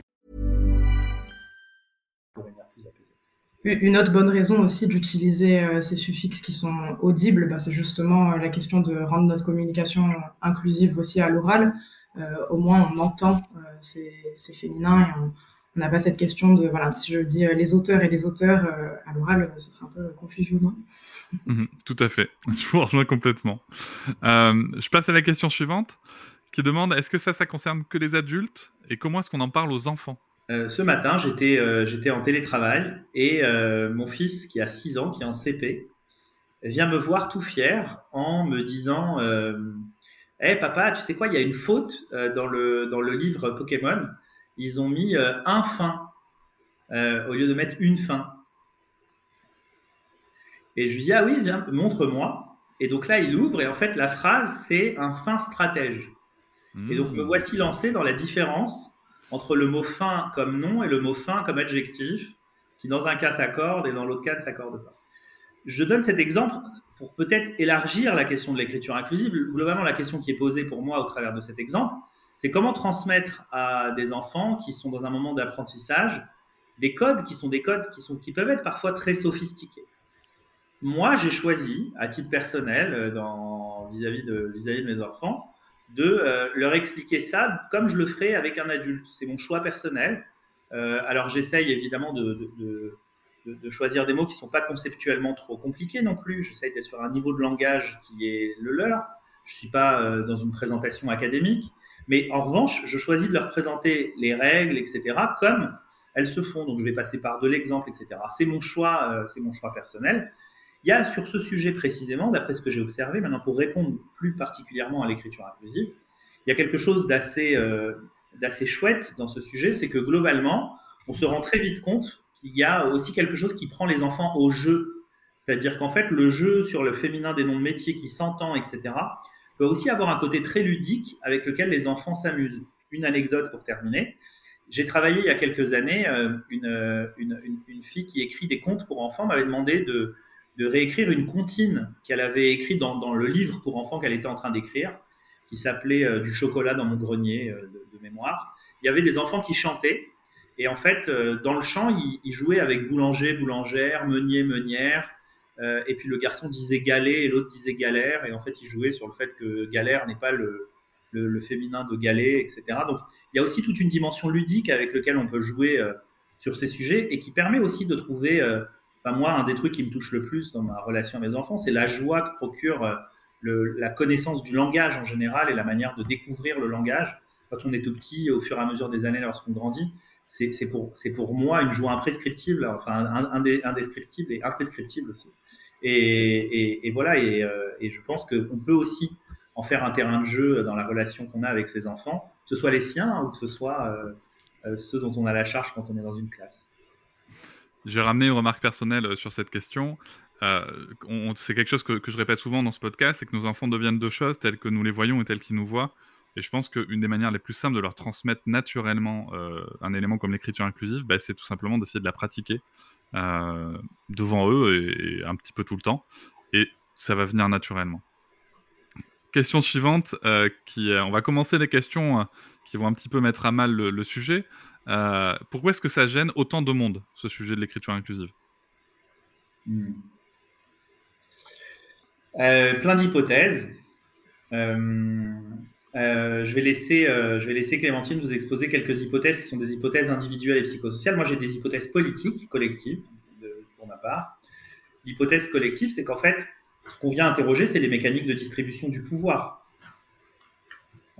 Une autre bonne raison aussi d'utiliser euh, ces suffixes qui sont audibles, bah, c'est justement euh, la question de rendre notre communication inclusive aussi à l'oral. Euh, au moins, on entend ces, féminins et on n'a pas cette question de, voilà, si je dis les auteurs et les auteurs à l'oral, ce serait un peu confusion, non? Mhm, Tout à fait, [LAUGHS] je vous rejoins complètement. je passe à la question suivante qui demande est-ce que ça, ça concerne que les adultes? Et comment est-ce qu'on en parle aux enfants? Euh, ce matin, j'étais euh, j'étais en télétravail et euh, mon fils, qui a 6 ans, qui est en CP, vient me voir tout fier en me disant Hé papa, tu sais quoi, il y a une faute dans, le, dans le livre Pokémon. Ils ont mis un fin au lieu de mettre une fin. Et je lui dis Ah oui, viens, montre-moi. Et donc là, il ouvre et en fait, la phrase, c'est un fin stratège. Et donc, me voici lancé dans la différence entre le mot fin comme nom et le mot fin comme adjectif, qui dans un cas s'accorde et dans l'autre cas ne s'accorde pas. Je donne cet exemple pour peut-être élargir la question de l'écriture inclusive. Globalement, la question qui est posée pour moi au travers de cet exemple, c'est comment transmettre à des enfants qui sont dans un moment d'apprentissage des codes qui sont des codes qui, sont, qui peuvent être parfois très sophistiqués. Moi, j'ai choisi, à titre personnel, euh, vis-à-vis de, vis -vis de mes enfants, de euh, leur expliquer ça comme je le ferais avec un adulte. C'est mon choix personnel. Euh, alors j'essaye évidemment de, de, de, choisir des mots qui ne sont pas conceptuellement trop compliqués non plus. J'essaye d'être sur un niveau de langage qui est le leur. Je ne suis pas euh, dans une présentation académique. Mais en revanche, je choisis de leur présenter les règles, etc., comme elles se font. Donc je vais passer par de l'exemple, etc. C'est mon choix, c'est mon choix personnel. Il y a sur ce sujet précisément, d'après ce que j'ai observé, maintenant pour répondre plus particulièrement à l'écriture inclusive, il y a quelque chose d'assez euh, d'assez chouette dans ce sujet, c'est que globalement, on se rend très vite compte qu'il y a aussi quelque chose qui prend les enfants au jeu. C'est-à-dire qu'en fait, le jeu sur le féminin des noms de métiers qui s'entend, etc., peut aussi avoir un côté très ludique avec lequel les enfants s'amusent. Une anecdote pour terminer. J'ai travaillé il y a quelques années, euh, une, une, fille qui écrit des contes pour enfants m'avait demandé de, de réécrire une comptine qu'elle avait écrite dans, le livre pour enfants qu'elle était en train d'écrire, qui s'appelait euh, Du chocolat dans mon grenier euh, de, mémoire. Il y avait des enfants qui chantaient, et en fait, euh, dans le chant, ils, jouaient avec boulanger, boulangère, meunier, meunière, et puis le garçon disait galet et l'autre disait galère, et en fait, ils jouaient sur le fait que galère n'est pas le, le, féminin de galet, etc. Donc, il y a aussi toute une dimension ludique avec laquelle on peut jouer sur ces sujets et qui permet aussi de trouver Enfin, moi, un des trucs qui me touche le plus dans ma relation à mes enfants, c'est la joie que procure euh, le, la connaissance du langage en général et la manière de découvrir le langage. Quand on est tout petit, au fur et à mesure des années, lorsqu'on grandit, c'est pour, pour moi une joie imprescriptible, enfin indescriptible et imprescriptible aussi. Et, et, voilà, et, euh, et, je pense qu'on peut aussi en faire un terrain de jeu dans la relation qu'on a avec ses enfants, que ce soit les siens ou que ce soit euh, ceux dont on a la charge quand on est dans une classe. Je vais ramener une remarque personnelle euh, sur cette question. Euh, c'est quelque chose que, je répète souvent dans ce podcast, c'est que nos enfants deviennent deux choses, telles que nous les voyons et telles qu'ils nous voient. Et je pense qu'une des manières les plus simples de leur transmettre naturellement euh, un élément comme l'écriture inclusive, bah, c'est tout simplement d'essayer de la pratiquer devant eux et, un petit peu tout le temps. Et ça va venir naturellement. Question suivante, on va commencer les questions qui vont un petit peu mettre à mal le sujet. Euh, pourquoi est-ce que ça gêne autant de monde, ce sujet de l'écriture inclusive? Hmm. euh, Plein d'hypothèses. Euh, je, vais laisser, je vais laisser Clémentine vous exposer quelques hypothèses qui sont des hypothèses individuelles et psychosociales. Moi, j'ai des hypothèses politiques, collectives, pour ma part. L'hypothèse collective, c'est qu'en fait, ce qu'on vient interroger, c'est les mécaniques de distribution du pouvoir.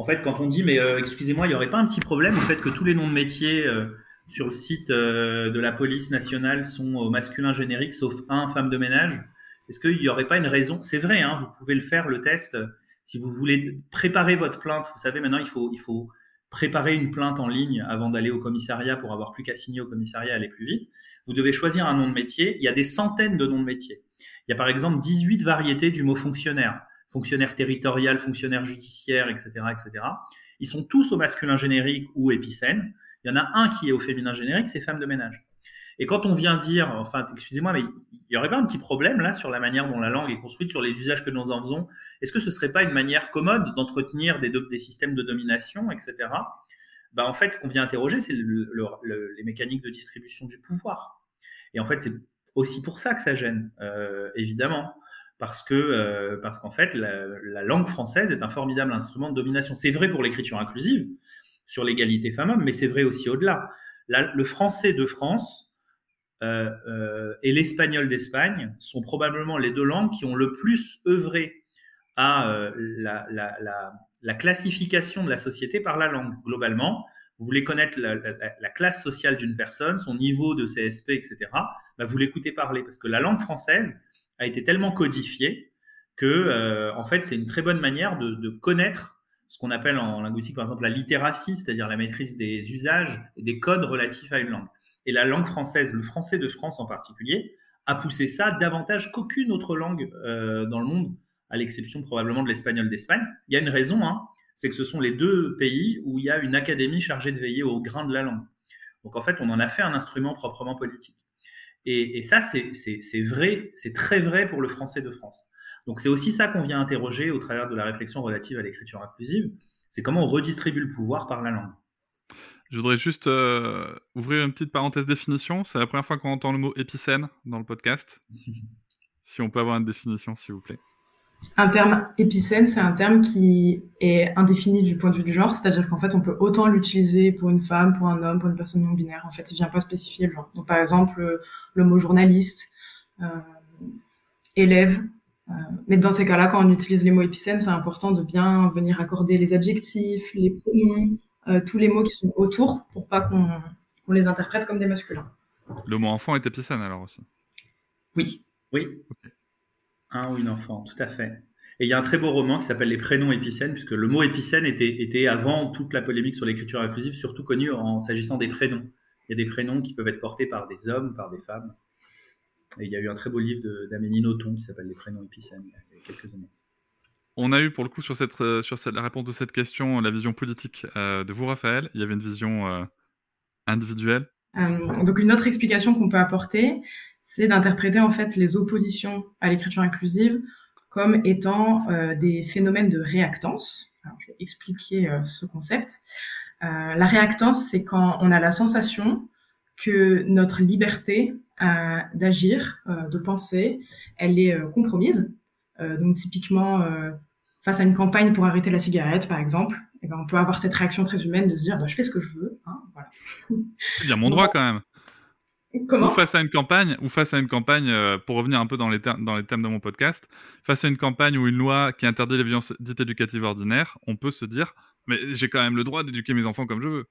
En fait, quand on dit, mais euh, excusez-moi, il n'y aurait pas un petit problème au fait que tous les noms de métiers euh, sur le site euh, de la police nationale sont au masculin générique, sauf un femme de ménage? Est-ce qu'il n'y aurait pas une raison? C'est vrai, hein, vous pouvez le faire, le test. Si vous voulez préparer votre plainte, vous savez, maintenant, il faut, il faut préparer une plainte en ligne avant d'aller au commissariat pour avoir plus qu'à signer au commissariat aller plus vite. Vous devez choisir un nom de métier. Il y a des centaines de noms de métiers. Il y a par exemple 18 variétés du mot fonctionnaire fonctionnaire territorial, fonctionnaire judiciaire, etc., etc. Ils sont tous au masculin générique ou épicène. Il y en a un qui est au féminin générique, c'est femme de ménage. Et quand on vient dire, enfin, excusez-moi, mais il y aurait pas un petit problème là sur la manière dont la langue est construite, sur les usages que nous en faisons? Est-ce que ce serait pas une manière commode d'entretenir des, des, systèmes de domination, etc. Ben, en fait, ce qu'on vient interroger, c'est les mécaniques de distribution du pouvoir. Et en fait, c'est aussi pour ça que ça gêne, euh, évidemment parce que euh, parce qu'en fait la, langue française est un formidable instrument de domination. C'est vrai pour l'écriture inclusive sur l'égalité femmes-hommes, mais c'est vrai aussi au-delà. Le français de France euh, euh, et l'espagnol d'Espagne sont probablement les deux langues qui ont le plus œuvré à la, la, classification de la société par la langue. Globalement, vous voulez connaître la, classe sociale d'une personne, son niveau de CSP, etc. Bah, vous l'écoutez parler parce que la langue française a été tellement codifié que, euh, en fait, c'est une très bonne manière de, connaître ce qu'on appelle en linguistique, par exemple, la littératie, c'est-à-dire la maîtrise des usages et des codes relatifs à une langue. Et la langue française, le français de France en particulier, a poussé ça davantage qu'aucune autre langue euh, dans le monde, à l'exception probablement de l'espagnol d'Espagne. Il y a une raison, hein, c'est que ce sont les deux pays où il y a une académie chargée de veiller au grain de la langue. Donc en fait, on en a fait un instrument proprement politique. Et, et ça, c'est vrai, c'est très vrai pour le français de France. Donc c'est aussi ça qu'on vient interroger au travers de la réflexion relative à l'écriture inclusive, c'est comment on redistribue le pouvoir par la langue. Je voudrais juste euh, ouvrir une petite parenthèse définition. C'est la première fois qu'on entend le mot épicène dans le podcast. [LAUGHS] si on peut avoir une définition, s'il vous plaît. Un terme épicène, c'est un terme qui est indéfini du point de vue du genre, c'est-à-dire qu'en fait, on peut autant l'utiliser pour une femme, pour un homme, pour une personne non binaire. En fait, il vient pas spécifier le genre. Donc, par exemple, le mot journaliste, euh, élève. Euh, mais dans ces cas-là, quand on utilise les mots épicènes, c'est important de bien venir accorder les adjectifs, les pronoms, euh, tous les mots qui sont autour pour pas qu'on les interprète comme des masculins. Le mot enfant est épicène alors aussi Oui. Oui. Un ou une enfant, tout à fait. Et il y a un très beau roman qui s'appelle Les prénoms épicènes, puisque le mot épicène était, était avant toute la polémique sur l'écriture inclusive, surtout connu en s'agissant des prénoms. Il y a des prénoms qui peuvent être portés par des hommes, par des femmes. Et il y a eu un très beau livre d'Amélie Nothomb qui s'appelle Les prénoms épicènes il y a quelques années. On a eu pour le coup sur, cette, euh, sur la réponse de cette question la vision politique euh, de vous, Raphaël. Il y avait une vision euh, individuelle. Donc une autre explication qu'on peut apporter, c'est d'interpréter en fait les oppositions à l'écriture inclusive comme étant des phénomènes de réactance. je vais expliquer ce concept. la réactance, c'est quand on a la sensation que notre liberté d'agir, de penser, elle est compromise euh, donc typiquement, euh, face à une campagne pour arrêter la cigarette, par exemple, eh ben, on peut avoir cette réaction très humaine de se dire bah, je fais ce que je veux. Hein, voilà. C'est bien mon droit quand même. Comment? Ou face à une campagne, ou face à une campagne, euh, pour revenir un peu dans les, dans les thèmes de mon podcast, face à une campagne ou une loi qui interdit les violences dites éducatives ordinaires, on peut se dire, mais j'ai quand même le droit d'éduquer mes enfants comme je veux.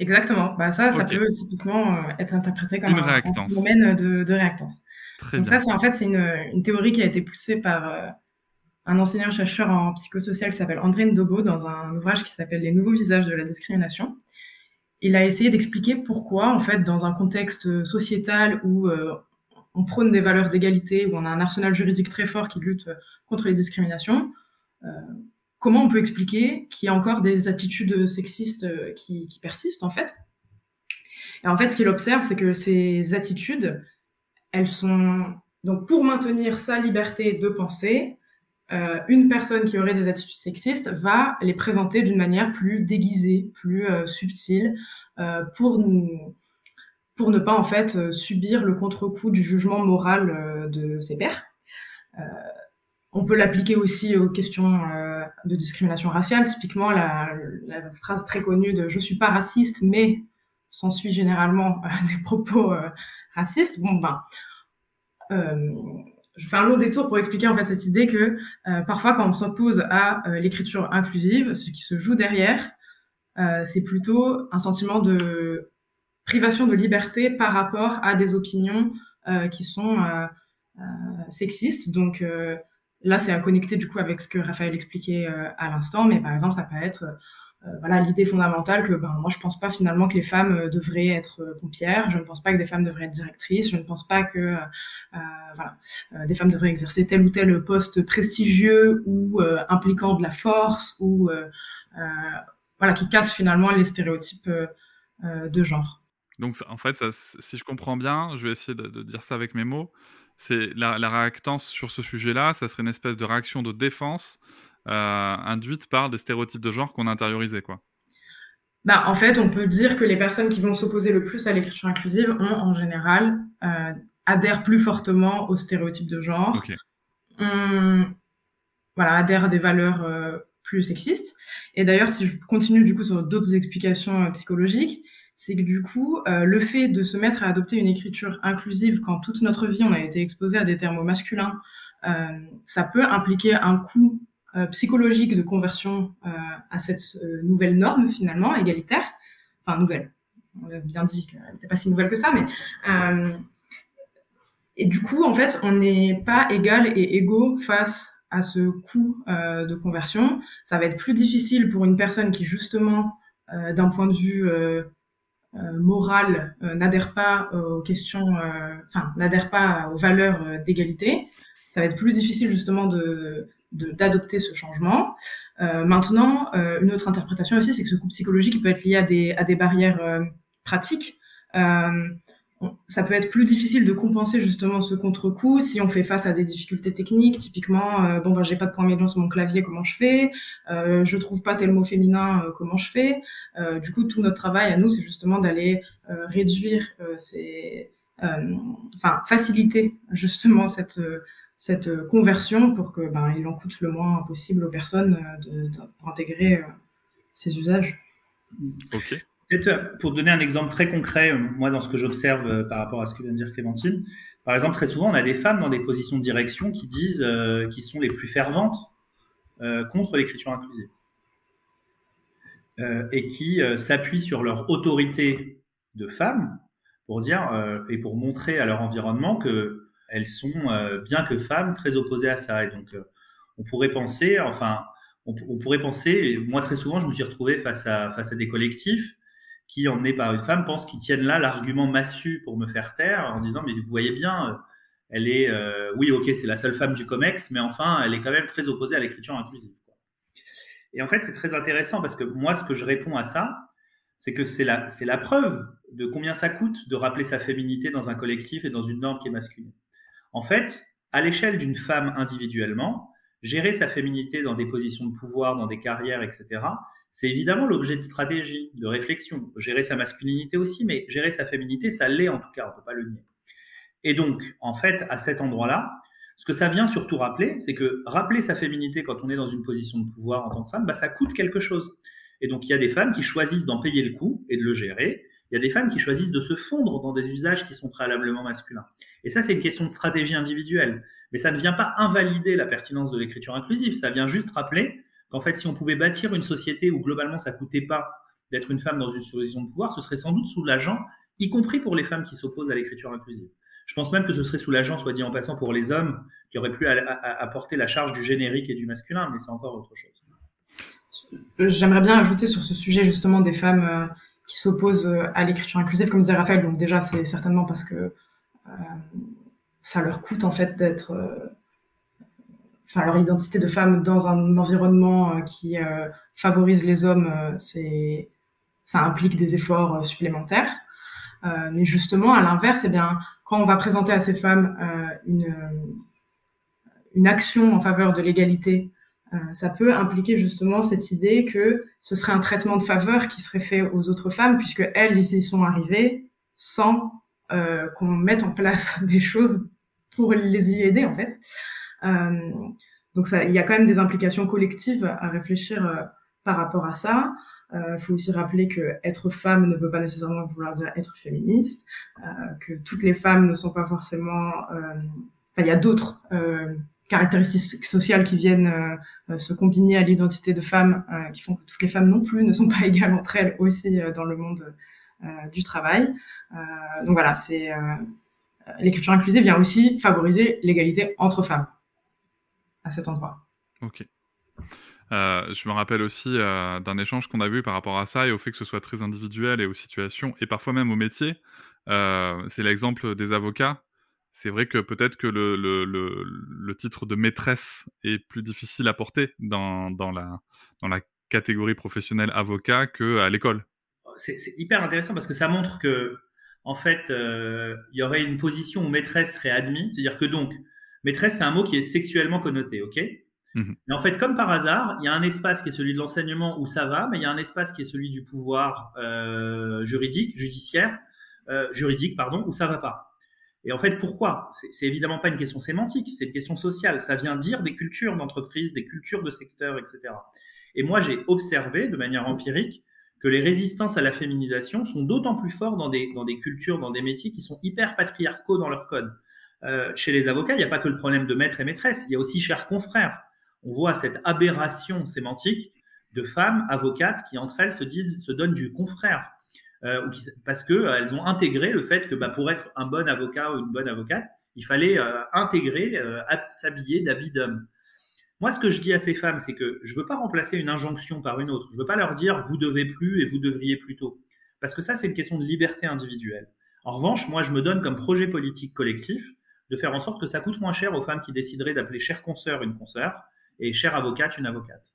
Exactement. Bah ça, ça peut typiquement être interprété comme un, phénomène de, de réactance. Donc ça, c'est en fait c'est une, une, théorie qui a été poussée par euh, un enseignant-chercheur en psychosocial s'appelle André Ndobo dans un ouvrage qui s'appelle Les nouveaux visages de la discrimination. Il a essayé d'expliquer pourquoi, en fait, dans un contexte sociétal où euh, on prône des valeurs d'égalité, où on a un arsenal juridique très fort qui lutte contre les discriminations, euh, comment on peut expliquer qu'il y a encore des attitudes sexistes qui, qui persistent, en fait? Et en fait, ce qu'il observe, c'est que ces attitudes, elles sont donc pour maintenir sa liberté de penser, euh, une personne qui aurait des attitudes sexistes va les présenter d'une manière plus déguisée, plus euh, subtile, euh, pour ne pas en fait subir le contre-coup du jugement moral de ses pairs. on peut l'appliquer aussi aux questions de discrimination raciale. Typiquement, la, phrase très connue de "je suis pas raciste, mais" s'ensuit généralement [LAUGHS] des propos raciste. Bon, ben, je fais un long détour pour expliquer en fait cette idée que euh, parfois quand on s'oppose à euh, l'écriture inclusive, ce qui se joue derrière, c'est plutôt un sentiment de privation de liberté par rapport à des opinions qui sont sexistes. Donc là, c'est à connecter du coup avec ce que Raphaël expliquait à l'instant, mais par exemple, ça peut être euh, voilà l'idée fondamentale que ben moi je pense pas finalement que les femmes euh, devraient être euh, pompières, je ne pense pas que des femmes devraient être directrices, je ne pense pas que voilà, des femmes devraient exercer tel ou tel poste prestigieux ou impliquant de la force ou voilà qui casse finalement les stéréotypes de genre. Donc en fait, si je comprends bien, je vais essayer de, dire ça avec mes mots. C'est la, la, réactance sur ce sujet-là, ça serait une espèce de réaction de défense euh, induite par des stéréotypes de genre qu'on a intériorisés, quoi. Bah, en fait, on peut dire que les personnes qui vont s'opposer le plus à l'écriture inclusive ont, en général, euh, adhèrent plus fortement aux stéréotypes de genre, voilà, adhèrent à des valeurs euh, plus sexistes. Et d'ailleurs, si je continue du coup sur d'autres explications psychologiques, c'est que du coup, le fait de se mettre à adopter une écriture inclusive quand toute notre vie on a été exposé à des termes masculins, ça peut impliquer un coût psychologique de conversion euh, à cette euh, nouvelle norme finalement égalitaire, enfin nouvelle, on a bien dit qu'elle n'était pas si nouvelle que ça, mais et du coup en fait on n'est pas égal et égaux face à ce coût de conversion. Ça va être plus difficile pour une personne qui justement d'un point de vue moral n'adhère pas aux questions, enfin n'adhère pas aux valeurs d'égalité. Ça va être plus difficile justement de d'adopter ce changement. Euh, maintenant, euh, une autre interprétation aussi, c'est que ce coup psychologique peut être lié à des, à des barrières euh, pratiques. Ça peut être plus difficile de compenser justement ce contre-coup si on fait face à des difficultés techniques. Typiquement, bon, ben, j'ai pas de point médian sur mon clavier, comment je fais? Je trouve pas tel mot féminin, comment je fais? Du coup, tout notre travail à nous, c'est justement d'aller réduire ces, enfin, faciliter justement cette cette conversion pour que ben, il en coûte le moins possible aux personnes de, de, pour intégrer ces usages. Ok. Peut-être pour donner un exemple très concret, moi dans ce que j'observe euh, par rapport à ce que vient de dire Clémentine, par exemple très souvent on a des femmes dans des positions de direction qui disent, euh, qui sont les plus ferventes euh, contre l'écriture inclusive euh, et qui euh, s'appuient sur leur autorité de femmes pour dire euh, et pour montrer à leur environnement que elles sont bien que femmes très opposées à ça et donc on pourrait penser, enfin on, pourrait penser, moi très souvent je me suis retrouvé face à face des collectifs qui, emmenés par une femme, pensent qu'ils tiennent là l'argument massu pour me faire taire en disant mais vous voyez bien, euh, elle est, euh, oui ok c'est la seule femme du COMEX, mais enfin elle est quand même très opposée à l'écriture inclusive. Et en fait c'est très intéressant parce que moi ce que je réponds à ça, c'est que c'est la preuve de combien ça coûte de rappeler sa féminité dans un collectif et dans une norme qui est masculine. En fait, à l'échelle d'une femme individuellement, gérer sa féminité dans des positions de pouvoir, dans des carrières, etc., c'est évidemment l'objet de stratégie, de réflexion. Gérer sa masculinité aussi, mais gérer sa féminité, ça l'est en tout cas, on ne peut pas le nier. Et donc, en fait, à cet endroit-là, ce que ça vient surtout rappeler, c'est que rappeler sa féminité quand on est dans une position de pouvoir en tant que femme, bah, ça coûte quelque chose. Et donc, il y a des femmes qui choisissent d'en payer le coût et de le gérer. Il y a des femmes qui choisissent de se fondre dans des usages qui sont préalablement masculins. Et ça, c'est une question de stratégie individuelle. Mais ça ne vient pas invalider la pertinence de l'écriture inclusive. Ça vient juste rappeler qu'en fait, si on pouvait bâtir une société où globalement ça coûtait pas d'être une femme dans une position de pouvoir, ce serait sans doute soulageant, y compris pour les femmes qui s'opposent à l'écriture inclusive. Je pense même que ce serait soulageant, soit dit en passant, pour les hommes qui auraient pu apporter la charge du générique et du masculin, mais c'est encore autre chose. J'aimerais bien ajouter sur ce sujet justement des femmes euh, qui s'opposent euh, à l'écriture inclusive, comme disait Raphaël. Donc déjà, c'est certainement parce que euh, ça leur coûte en fait d'être euh, enfin leur identité de femme dans un environnement qui favorise les hommes, c'est ça implique des efforts supplémentaires. mais justement, à l'inverse, eh bien, quand on va présenter à ces femmes une, une action en faveur de l'égalité, ça peut impliquer justement cette idée que ce serait un traitement de faveur qui serait fait aux autres femmes, puisque elles y sont arrivées sans euh, qu'on mette en place [LAUGHS] des choses pour les y aider en fait. Euh, donc il y a quand même des implications collectives à réfléchir euh, par rapport à ça. Il faut aussi rappeler que être femme ne veut pas nécessairement vouloir dire être féministe, que toutes les femmes ne sont pas forcément. Enfin, il y a d'autres caractéristiques sociales qui viennent se combiner à l'identité de femme, qui font que toutes les femmes non plus ne sont pas [LAUGHS] égales entre elles aussi dans le monde du travail. donc voilà, c'est l'écriture inclusive vient aussi favoriser l'égalité entre femmes à cet endroit. Ok. Euh, je me rappelle aussi euh, d'un échange qu'on a vu par rapport à ça et au fait que ce soit très individuel et aux situations et parfois même au métier. Euh, c'est l'exemple des avocats. C'est vrai que peut-être que le, le, le, le, titre de maîtresse est plus difficile à porter dans, dans, la, dans la catégorie professionnelle avocat qu'à l'école. C'est hyper intéressant parce que ça montre que, en fait, il y aurait une position où maîtresse serait admise. C'est-à-dire que donc, Maîtresse, c'est un mot qui est sexuellement connoté, ok? Mmh. Mais en fait, comme par hasard, il y a un espace qui est celui de l'enseignement où ça va, mais il y a un espace qui est celui du pouvoir euh, juridique, judiciaire, euh, juridique, pardon, où ça va pas. Et en fait, pourquoi? C'est évidemment pas une question sémantique, c'est une question sociale. Ça vient dire des cultures d'entreprise, des cultures de secteur, etc. Et moi, j'ai observé de manière empirique que les résistances à la féminisation sont d'autant plus fortes dans des, dans des cultures, dans des métiers qui sont hyper patriarcaux dans leur code. Euh, chez les avocats, il n'y a pas que le problème de maître et maîtresse, il y a aussi chers confrères. On voit cette aberration sémantique de femmes avocates qui entre elles se disent, se donnent du confrère, euh, parce que euh, ont intégré le fait que bah, pour être un bon avocat ou une bonne avocate, il fallait euh, intégrer, euh, s'habiller d'habits d'homme. Moi, ce que je dis à ces femmes, c'est que je ne veux pas remplacer une injonction par une autre. Je ne veux pas leur dire vous devez plus et vous devriez plutôt, parce que ça, c'est une question de liberté individuelle. En revanche, moi, je me donne comme projet politique collectif de faire en sorte que ça coûte moins cher aux femmes qui décideraient d'appeler chère consoeur une consoeur et chère avocate, une avocate.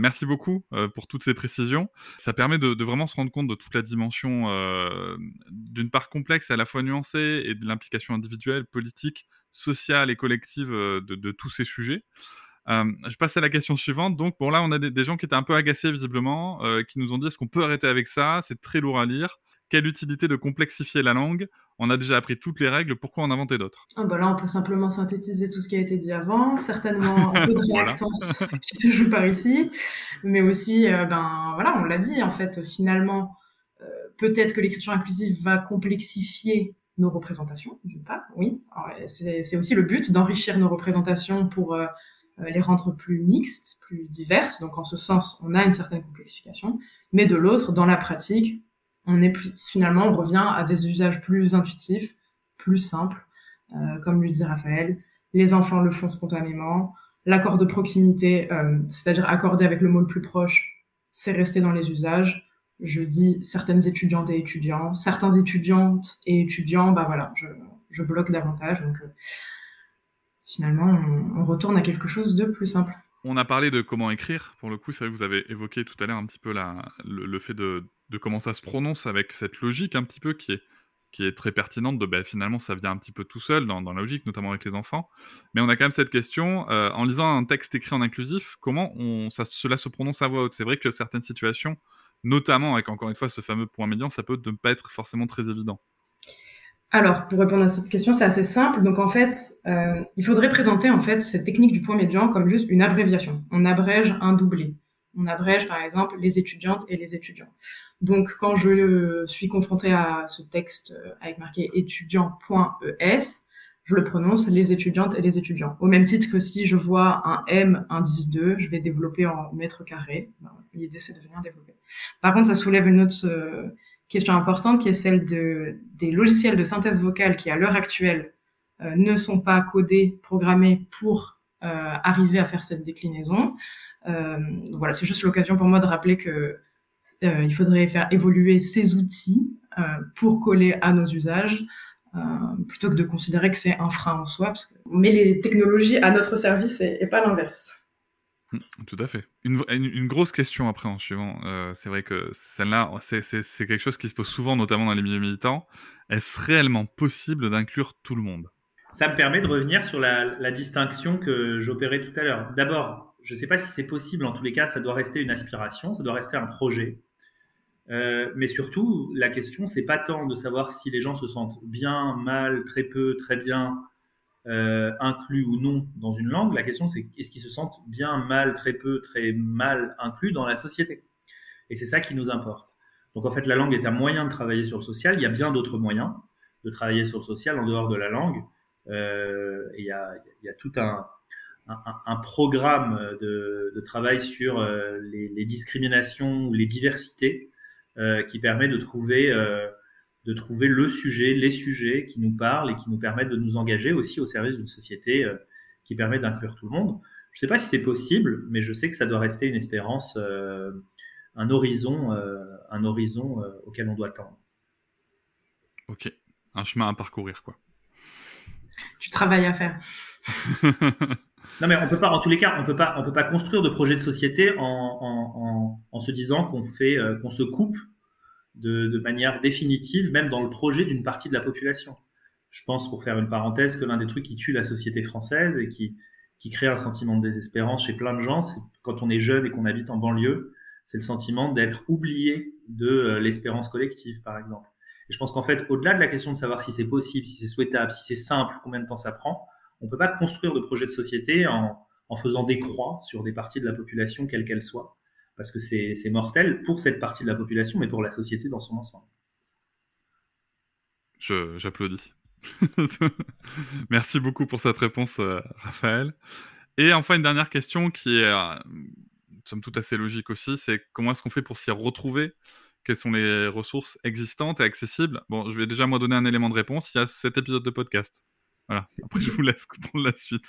Merci beaucoup euh, pour toutes ces précisions. Ça permet de, vraiment se rendre compte de toute la dimension, euh, d'une part complexe à la fois nuancée, et de l'implication individuelle, politique, sociale et collective euh, de, tous ces sujets. je passe à la question suivante. Donc, bon, là, on a des gens qui étaient un peu agacés, visiblement, qui nous ont dit est-ce qu'on peut arrêter avec ça? C'est très lourd à lire. Quelle utilité de complexifier la langue On a déjà appris toutes les règles, pourquoi en inventer d'autres? Ah bah Là, on peut simplement synthétiser tout ce qui a été dit avant, certainement [LAUGHS] un peu de réactance [LAUGHS] qui se joue par ici, mais aussi, euh, ben voilà, on l'a dit, en fait, finalement, euh, peut-être que l'écriture inclusive va complexifier nos représentations, d'une part, oui, c'est aussi le but d'enrichir nos représentations pour euh, les rendre plus mixtes, plus diverses, donc en ce sens, on a une certaine complexification, mais de l'autre, dans la pratique, on est finalement, on revient à des usages plus intuitifs, plus simples, euh, comme lui dit Raphaël. Les enfants le font spontanément. L'accord de proximité, euh, c'est-à-dire accorder avec le mot le plus proche, c'est rester dans les usages. Je dis certaines étudiantes et étudiants, certains étudiantes et étudiants, bah voilà, je, bloque davantage. Donc euh, finalement, on, retourne à quelque chose de plus simple. On a parlé de comment écrire. Pour le coup, c'est vrai vous avez évoqué tout à l'heure un petit peu le, fait de, de comment ça se prononce avec cette logique un petit peu qui est, qui est très pertinente de ben, finalement ça vient un petit peu tout seul dans, dans, la logique, notamment avec les enfants. Mais on a quand même cette question, euh, en lisant un texte écrit en inclusif, comment on, ça, cela se prononce à voix haute? C'est vrai que certaines situations, notamment avec encore une fois ce fameux point médian, ça peut ne pas être forcément très évident. Alors, pour répondre à cette question, c'est assez simple. Donc, en fait, euh, il faudrait présenter en fait cette technique du point médian comme juste une abréviation. On abrège un doublé on abrège par exemple les étudiantes et les étudiants. Donc quand je suis confrontée à ce texte euh, avec marqué étudiant.es, je le prononce les étudiantes et les étudiants. Au même titre que si je vois un M indice 2, je vais développer en mètres carrés. L'idée c'est de venir développer. Par contre, ça soulève une autre euh, question importante qui est celle de, des logiciels de synthèse vocale qui à l'heure actuelle euh, ne sont pas codés, programmés pour arriver à faire cette déclinaison. Euh, voilà, c'est juste l'occasion pour moi de rappeler que euh, il faudrait faire évoluer ces outils euh, pour coller à nos usages. plutôt que de considérer que c'est un frein en soi, parce que on met les technologies à notre service et, pas l'inverse. Hum, tout à fait. Une, une, grosse question après en suivant. c'est vrai que celle-là, c'est quelque chose qui se pose souvent, notamment dans les milieux militants. Est-ce réellement possible d'inclure tout le monde? Ça me permet de revenir sur la, la distinction que j'opérais tout à l'heure. D'abord, je ne sais pas si c'est possible, en tous les cas, ça doit rester une aspiration, ça doit rester un projet. Euh, mais surtout, la question, c'est pas tant de savoir si les gens se sentent bien, mal, très peu, très bien, euh, inclus ou non dans une langue. La question, c'est est-ce qu'ils se sentent bien, mal, très peu, très mal inclus dans la société Et c'est ça qui nous importe. Donc en fait, la langue est un moyen de travailler sur le social. Il y a bien d'autres moyens de travailler sur le social en dehors de la langue. Euh, il y, a, y a tout un, un, programme de, travail sur euh, les, discriminations ou les diversités euh, qui permet de trouver, euh, de trouver le sujet, les sujets qui nous parlent et qui nous permettent de nous engager aussi au service d'une société qui permet d'inclure tout le monde. Je ne sais pas si c'est possible, mais je sais que ça doit rester une espérance, un horizon, un horizon auquel on doit tendre. Ok, un chemin à parcourir, quoi. Tu travailles à faire. [LAUGHS] Non, mais on peut pas, en tous les cas, on peut pas, on peut pas construire de projet de société en, en, en, se disant qu'on fait, euh, qu'on se coupe de, manière définitive, même dans le projet d'une partie de la population. Je pense, pour faire une parenthèse, que l'un des trucs qui tue la société française et qui, qui crée un sentiment de désespérance chez plein de gens, c'est quand on est jeune et qu'on habite en banlieue, c'est le sentiment d'être oublié de euh, l'espérance collective, par exemple. Et je pense qu'en fait, au-delà de la question de savoir si c'est possible, si c'est souhaitable, si c'est simple, combien de temps ça prend, on ne peut pas construire de projet de société en, faisant des croix sur des parties de la population, quelles qu'elles soient, parce que c'est mortel pour cette partie de la population, mais pour la société dans son ensemble. J'applaudis. [LAUGHS] Merci beaucoup pour cette réponse, euh, Raphaël. Et enfin, une dernière question qui est, euh, somme toute, assez logique aussi, c'est comment est-ce qu'on fait pour s'y retrouver? Quelles sont les ressources existantes et accessibles? Bon, je vais déjà moi donner un élément de réponse. Il y a cet épisode de podcast. Voilà. Après, je vous laisse prendre la suite.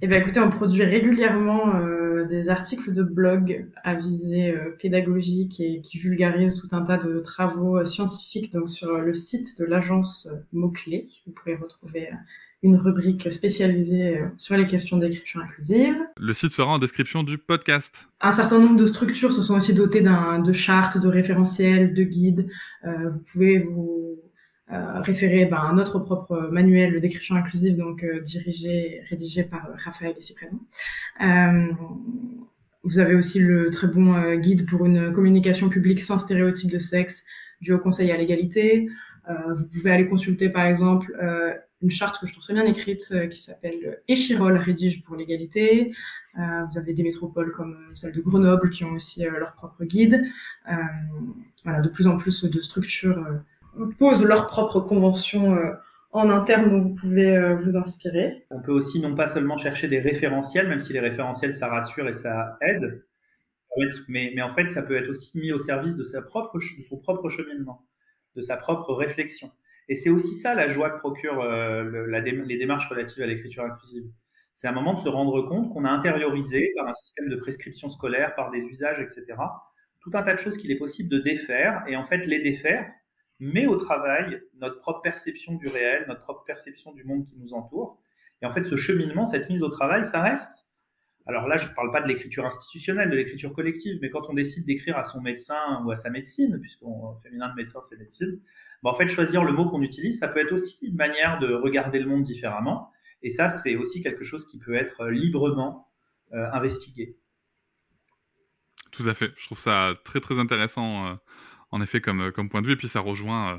Eh bien, écoutez, on produit régulièrement euh, des articles de blog à visée euh, pédagogique et qui vulgarisent tout un tas de travaux euh, scientifiques donc sur le site de l'agence Mots-Clés. Vous pourrez retrouver une rubrique spécialisée sur les questions d'écriture inclusive. Le site sera en description du podcast. Un certain nombre de structures se sont aussi dotées de chartes, de référentiels, de guides. vous pouvez vous référer ben, à notre propre manuel d'écriture inclusive, donc dirigé, rédigé par Raphaël ici présent. Vous avez aussi le très bon euh, guide pour une communication publique sans stéréotype de sexe du Haut Conseil à l'égalité. Euh, vous pouvez aller consulter par exemple euh, une charte que je trouve très bien écrite qui s'appelle Échirol rédige pour l'égalité. vous avez des métropoles comme celle de Grenoble qui ont aussi leur propre guide. voilà, de plus en plus de structures posent leurs propres conventions en interne dont vous pouvez euh, vous inspirer. On peut aussi non pas seulement chercher des référentiels, même si les référentiels ça rassure et ça aide, mais, mais en fait ça peut être aussi mis au service de, sa propre, de son propre cheminement, de sa propre réflexion. Et c'est aussi ça la joie que procure euh, les démarches relatives à l'écriture inclusive. C'est un moment de se rendre compte qu'on a intériorisé par un système de prescription scolaire, par des usages, etc., tout un tas de choses qu'il est possible de défaire, et en fait les défaire, met au travail notre propre perception du réel, notre propre perception du monde qui nous entoure. Et en fait, ce cheminement, cette mise au travail, ça reste. Alors là, je ne parle pas de l'écriture institutionnelle, de l'écriture collective, mais quand on décide d'écrire à son médecin ou à sa médecine, puisqu'on féminin de médecin, c'est médecine, bah, en fait, choisir le mot qu'on utilise, ça peut être aussi une manière de regarder le monde différemment. Et ça, c'est aussi quelque chose qui peut être librement euh, investigué. Tout à fait. Je trouve ça très, très intéressant. Euh, en effet comme, euh, comme point de vue. Et puis ça rejoint euh,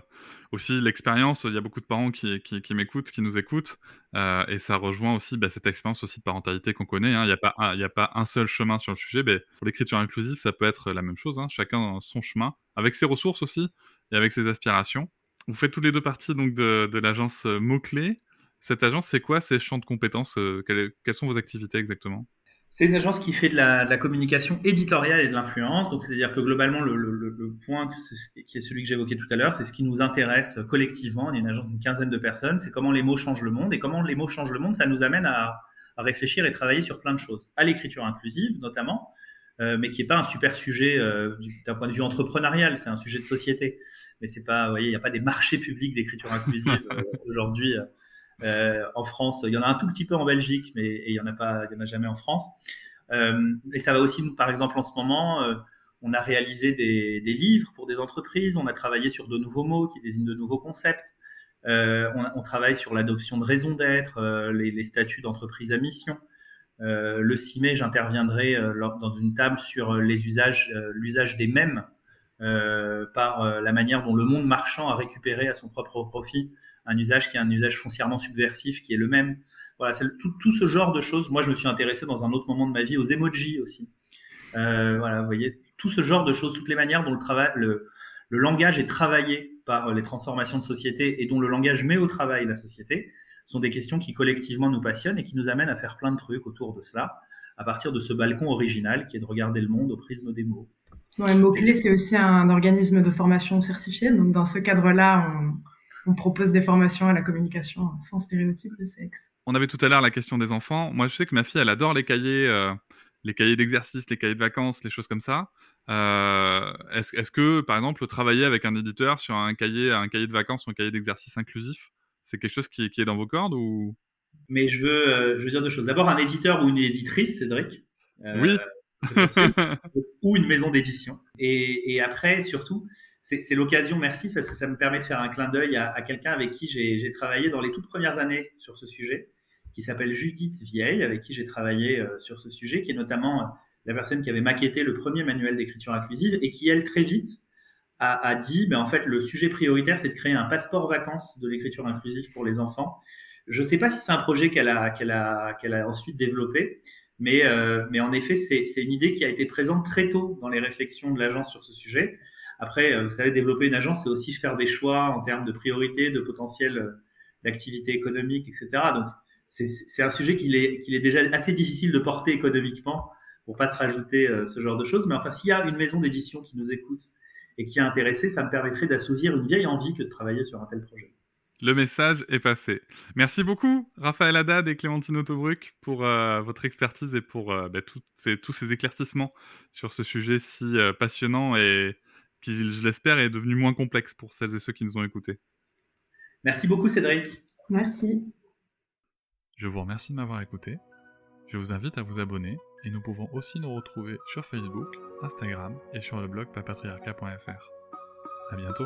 aussi l'expérience. Il y a beaucoup de parents qui, m'écoutent, qui nous écoutent. Euh, et ça rejoint aussi bah, cette expérience aussi de parentalité qu'on connaît. Hein. Il n'y a, pas un, seul chemin sur le sujet. Mais pour l'écriture inclusive, ça peut être la même chose. Hein. Chacun son chemin, avec ses ressources aussi et avec ses aspirations. Vous faites tous les deux partie donc, de, l'agence Mots-Clés. Cette agence, c'est quoi ces champs de compétences quelles sont vos activités exactement? C'est une agence qui fait de la, communication éditoriale et de l'influence. Donc, c'est-à-dire que globalement, le, point qui est celui que j'évoquais tout à l'heure, c'est ce qui nous intéresse collectivement. On est une agence d'une quinzaine de personnes. C'est comment les mots changent le monde. Et comment les mots changent le monde, ça nous amène à, réfléchir et travailler sur plein de choses. À l'écriture inclusive, notamment, euh, mais qui n'est pas un super sujet euh, d'un point de vue entrepreneurial. C'est un sujet de société. Mais c'est pas, vous voyez, il n'y a pas des marchés publics d'écriture inclusive [LAUGHS] euh, aujourd'hui. Euh, en France, il y en a un tout petit peu en Belgique, mais il n'y en, a pas, il y en a jamais en France. Euh, et ça va aussi, par exemple, en ce moment, euh, on a réalisé des, livres pour des entreprises, on a travaillé sur de nouveaux mots qui désignent de nouveaux concepts. on, travaille sur l'adoption de raison d'être, les, statuts d'entreprise à mission. le 6 mai, j'interviendrai dans une table sur les usages, l'usage des mèmes par la manière dont le monde marchand a récupéré à son propre profit un usage qui est un usage foncièrement subversif, qui est le même. Voilà, tout, ce genre de choses. Moi, je me suis intéressé dans un autre moment de ma vie aux emojis aussi. Euh, voilà, vous voyez, tout ce genre de choses, toutes les manières dont le, travail, le, langage est travaillé par les transformations de société et dont le langage met au travail la société, sont des questions qui collectivement nous passionnent et qui nous amènent à faire plein de trucs autour de cela, à partir de ce balcon original qui est de regarder le monde au prisme des mots. Ouais, Mot-Clé, c'est aussi un organisme de formation certifié. Donc, dans ce cadre-là, on, on propose des formations à la communication sans stéréotype de sexe. On avait tout à l'heure la question des enfants. Moi, je sais que ma fille, elle adore les cahiers, euh, les cahiers d'exercice, les cahiers de vacances, les choses comme ça. Euh, est-ce, que, par exemple, travailler avec un éditeur sur un cahier, un cahier de vacances ou un cahier d'exercice inclusif, c'est quelque chose qui, est dans vos cordes ou? Mais je veux, euh, je veux dire deux choses. D'abord, un éditeur ou une éditrice, Cédric. oui. [LAUGHS] ou une maison d'édition. et après, surtout, c'est l'occasion, merci, parce que ça me permet de faire un clin d'œil à, quelqu'un avec qui j'ai travaillé dans les toutes premières années sur ce sujet, qui s'appelle Judith Vieille, avec qui j'ai travaillé euh, sur ce sujet, qui est notamment euh, la personne qui avait maquetté le premier manuel d'écriture inclusive et qui, elle, très vite, a, dit, ben, en fait, le sujet prioritaire, c'est de créer un passeport vacances de l'écriture inclusive pour les enfants. Je ne sais pas si c'est un projet qu'elle a, qu'elle a, qu'elle a ensuite développé, mais, euh, mais en effet, c'est une idée qui a été présente très tôt dans les réflexions de l'agence sur ce sujet. Après, euh, vous savez, développer une agence, c'est aussi faire des choix en termes de priorité, de potentiel euh, d'activité économique, etc. Donc, c'est un sujet qu'il est, est déjà assez difficile de porter économiquement pour pas se rajouter euh, ce genre de choses. Mais enfin, s'il y a une maison d'édition qui nous écoute et qui est intéressée, ça me permettrait d'assouvir une vieille envie que de travailler sur un tel projet. Le message est passé. Merci beaucoup, Raphaël Haddad et Clémentine Autobruck, pour votre expertise et pour bah, ces, tous ces éclaircissements sur ce sujet si passionnant et, qui, je l'espère, est devenu moins complexe pour celles et ceux qui nous ont écoutés. Merci beaucoup, Cédric. Merci. Je vous remercie de m'avoir écouté. Je vous invite à vous abonner et nous pouvons aussi nous retrouver sur Facebook, Instagram et sur le blog papatriarca.fr. À bientôt.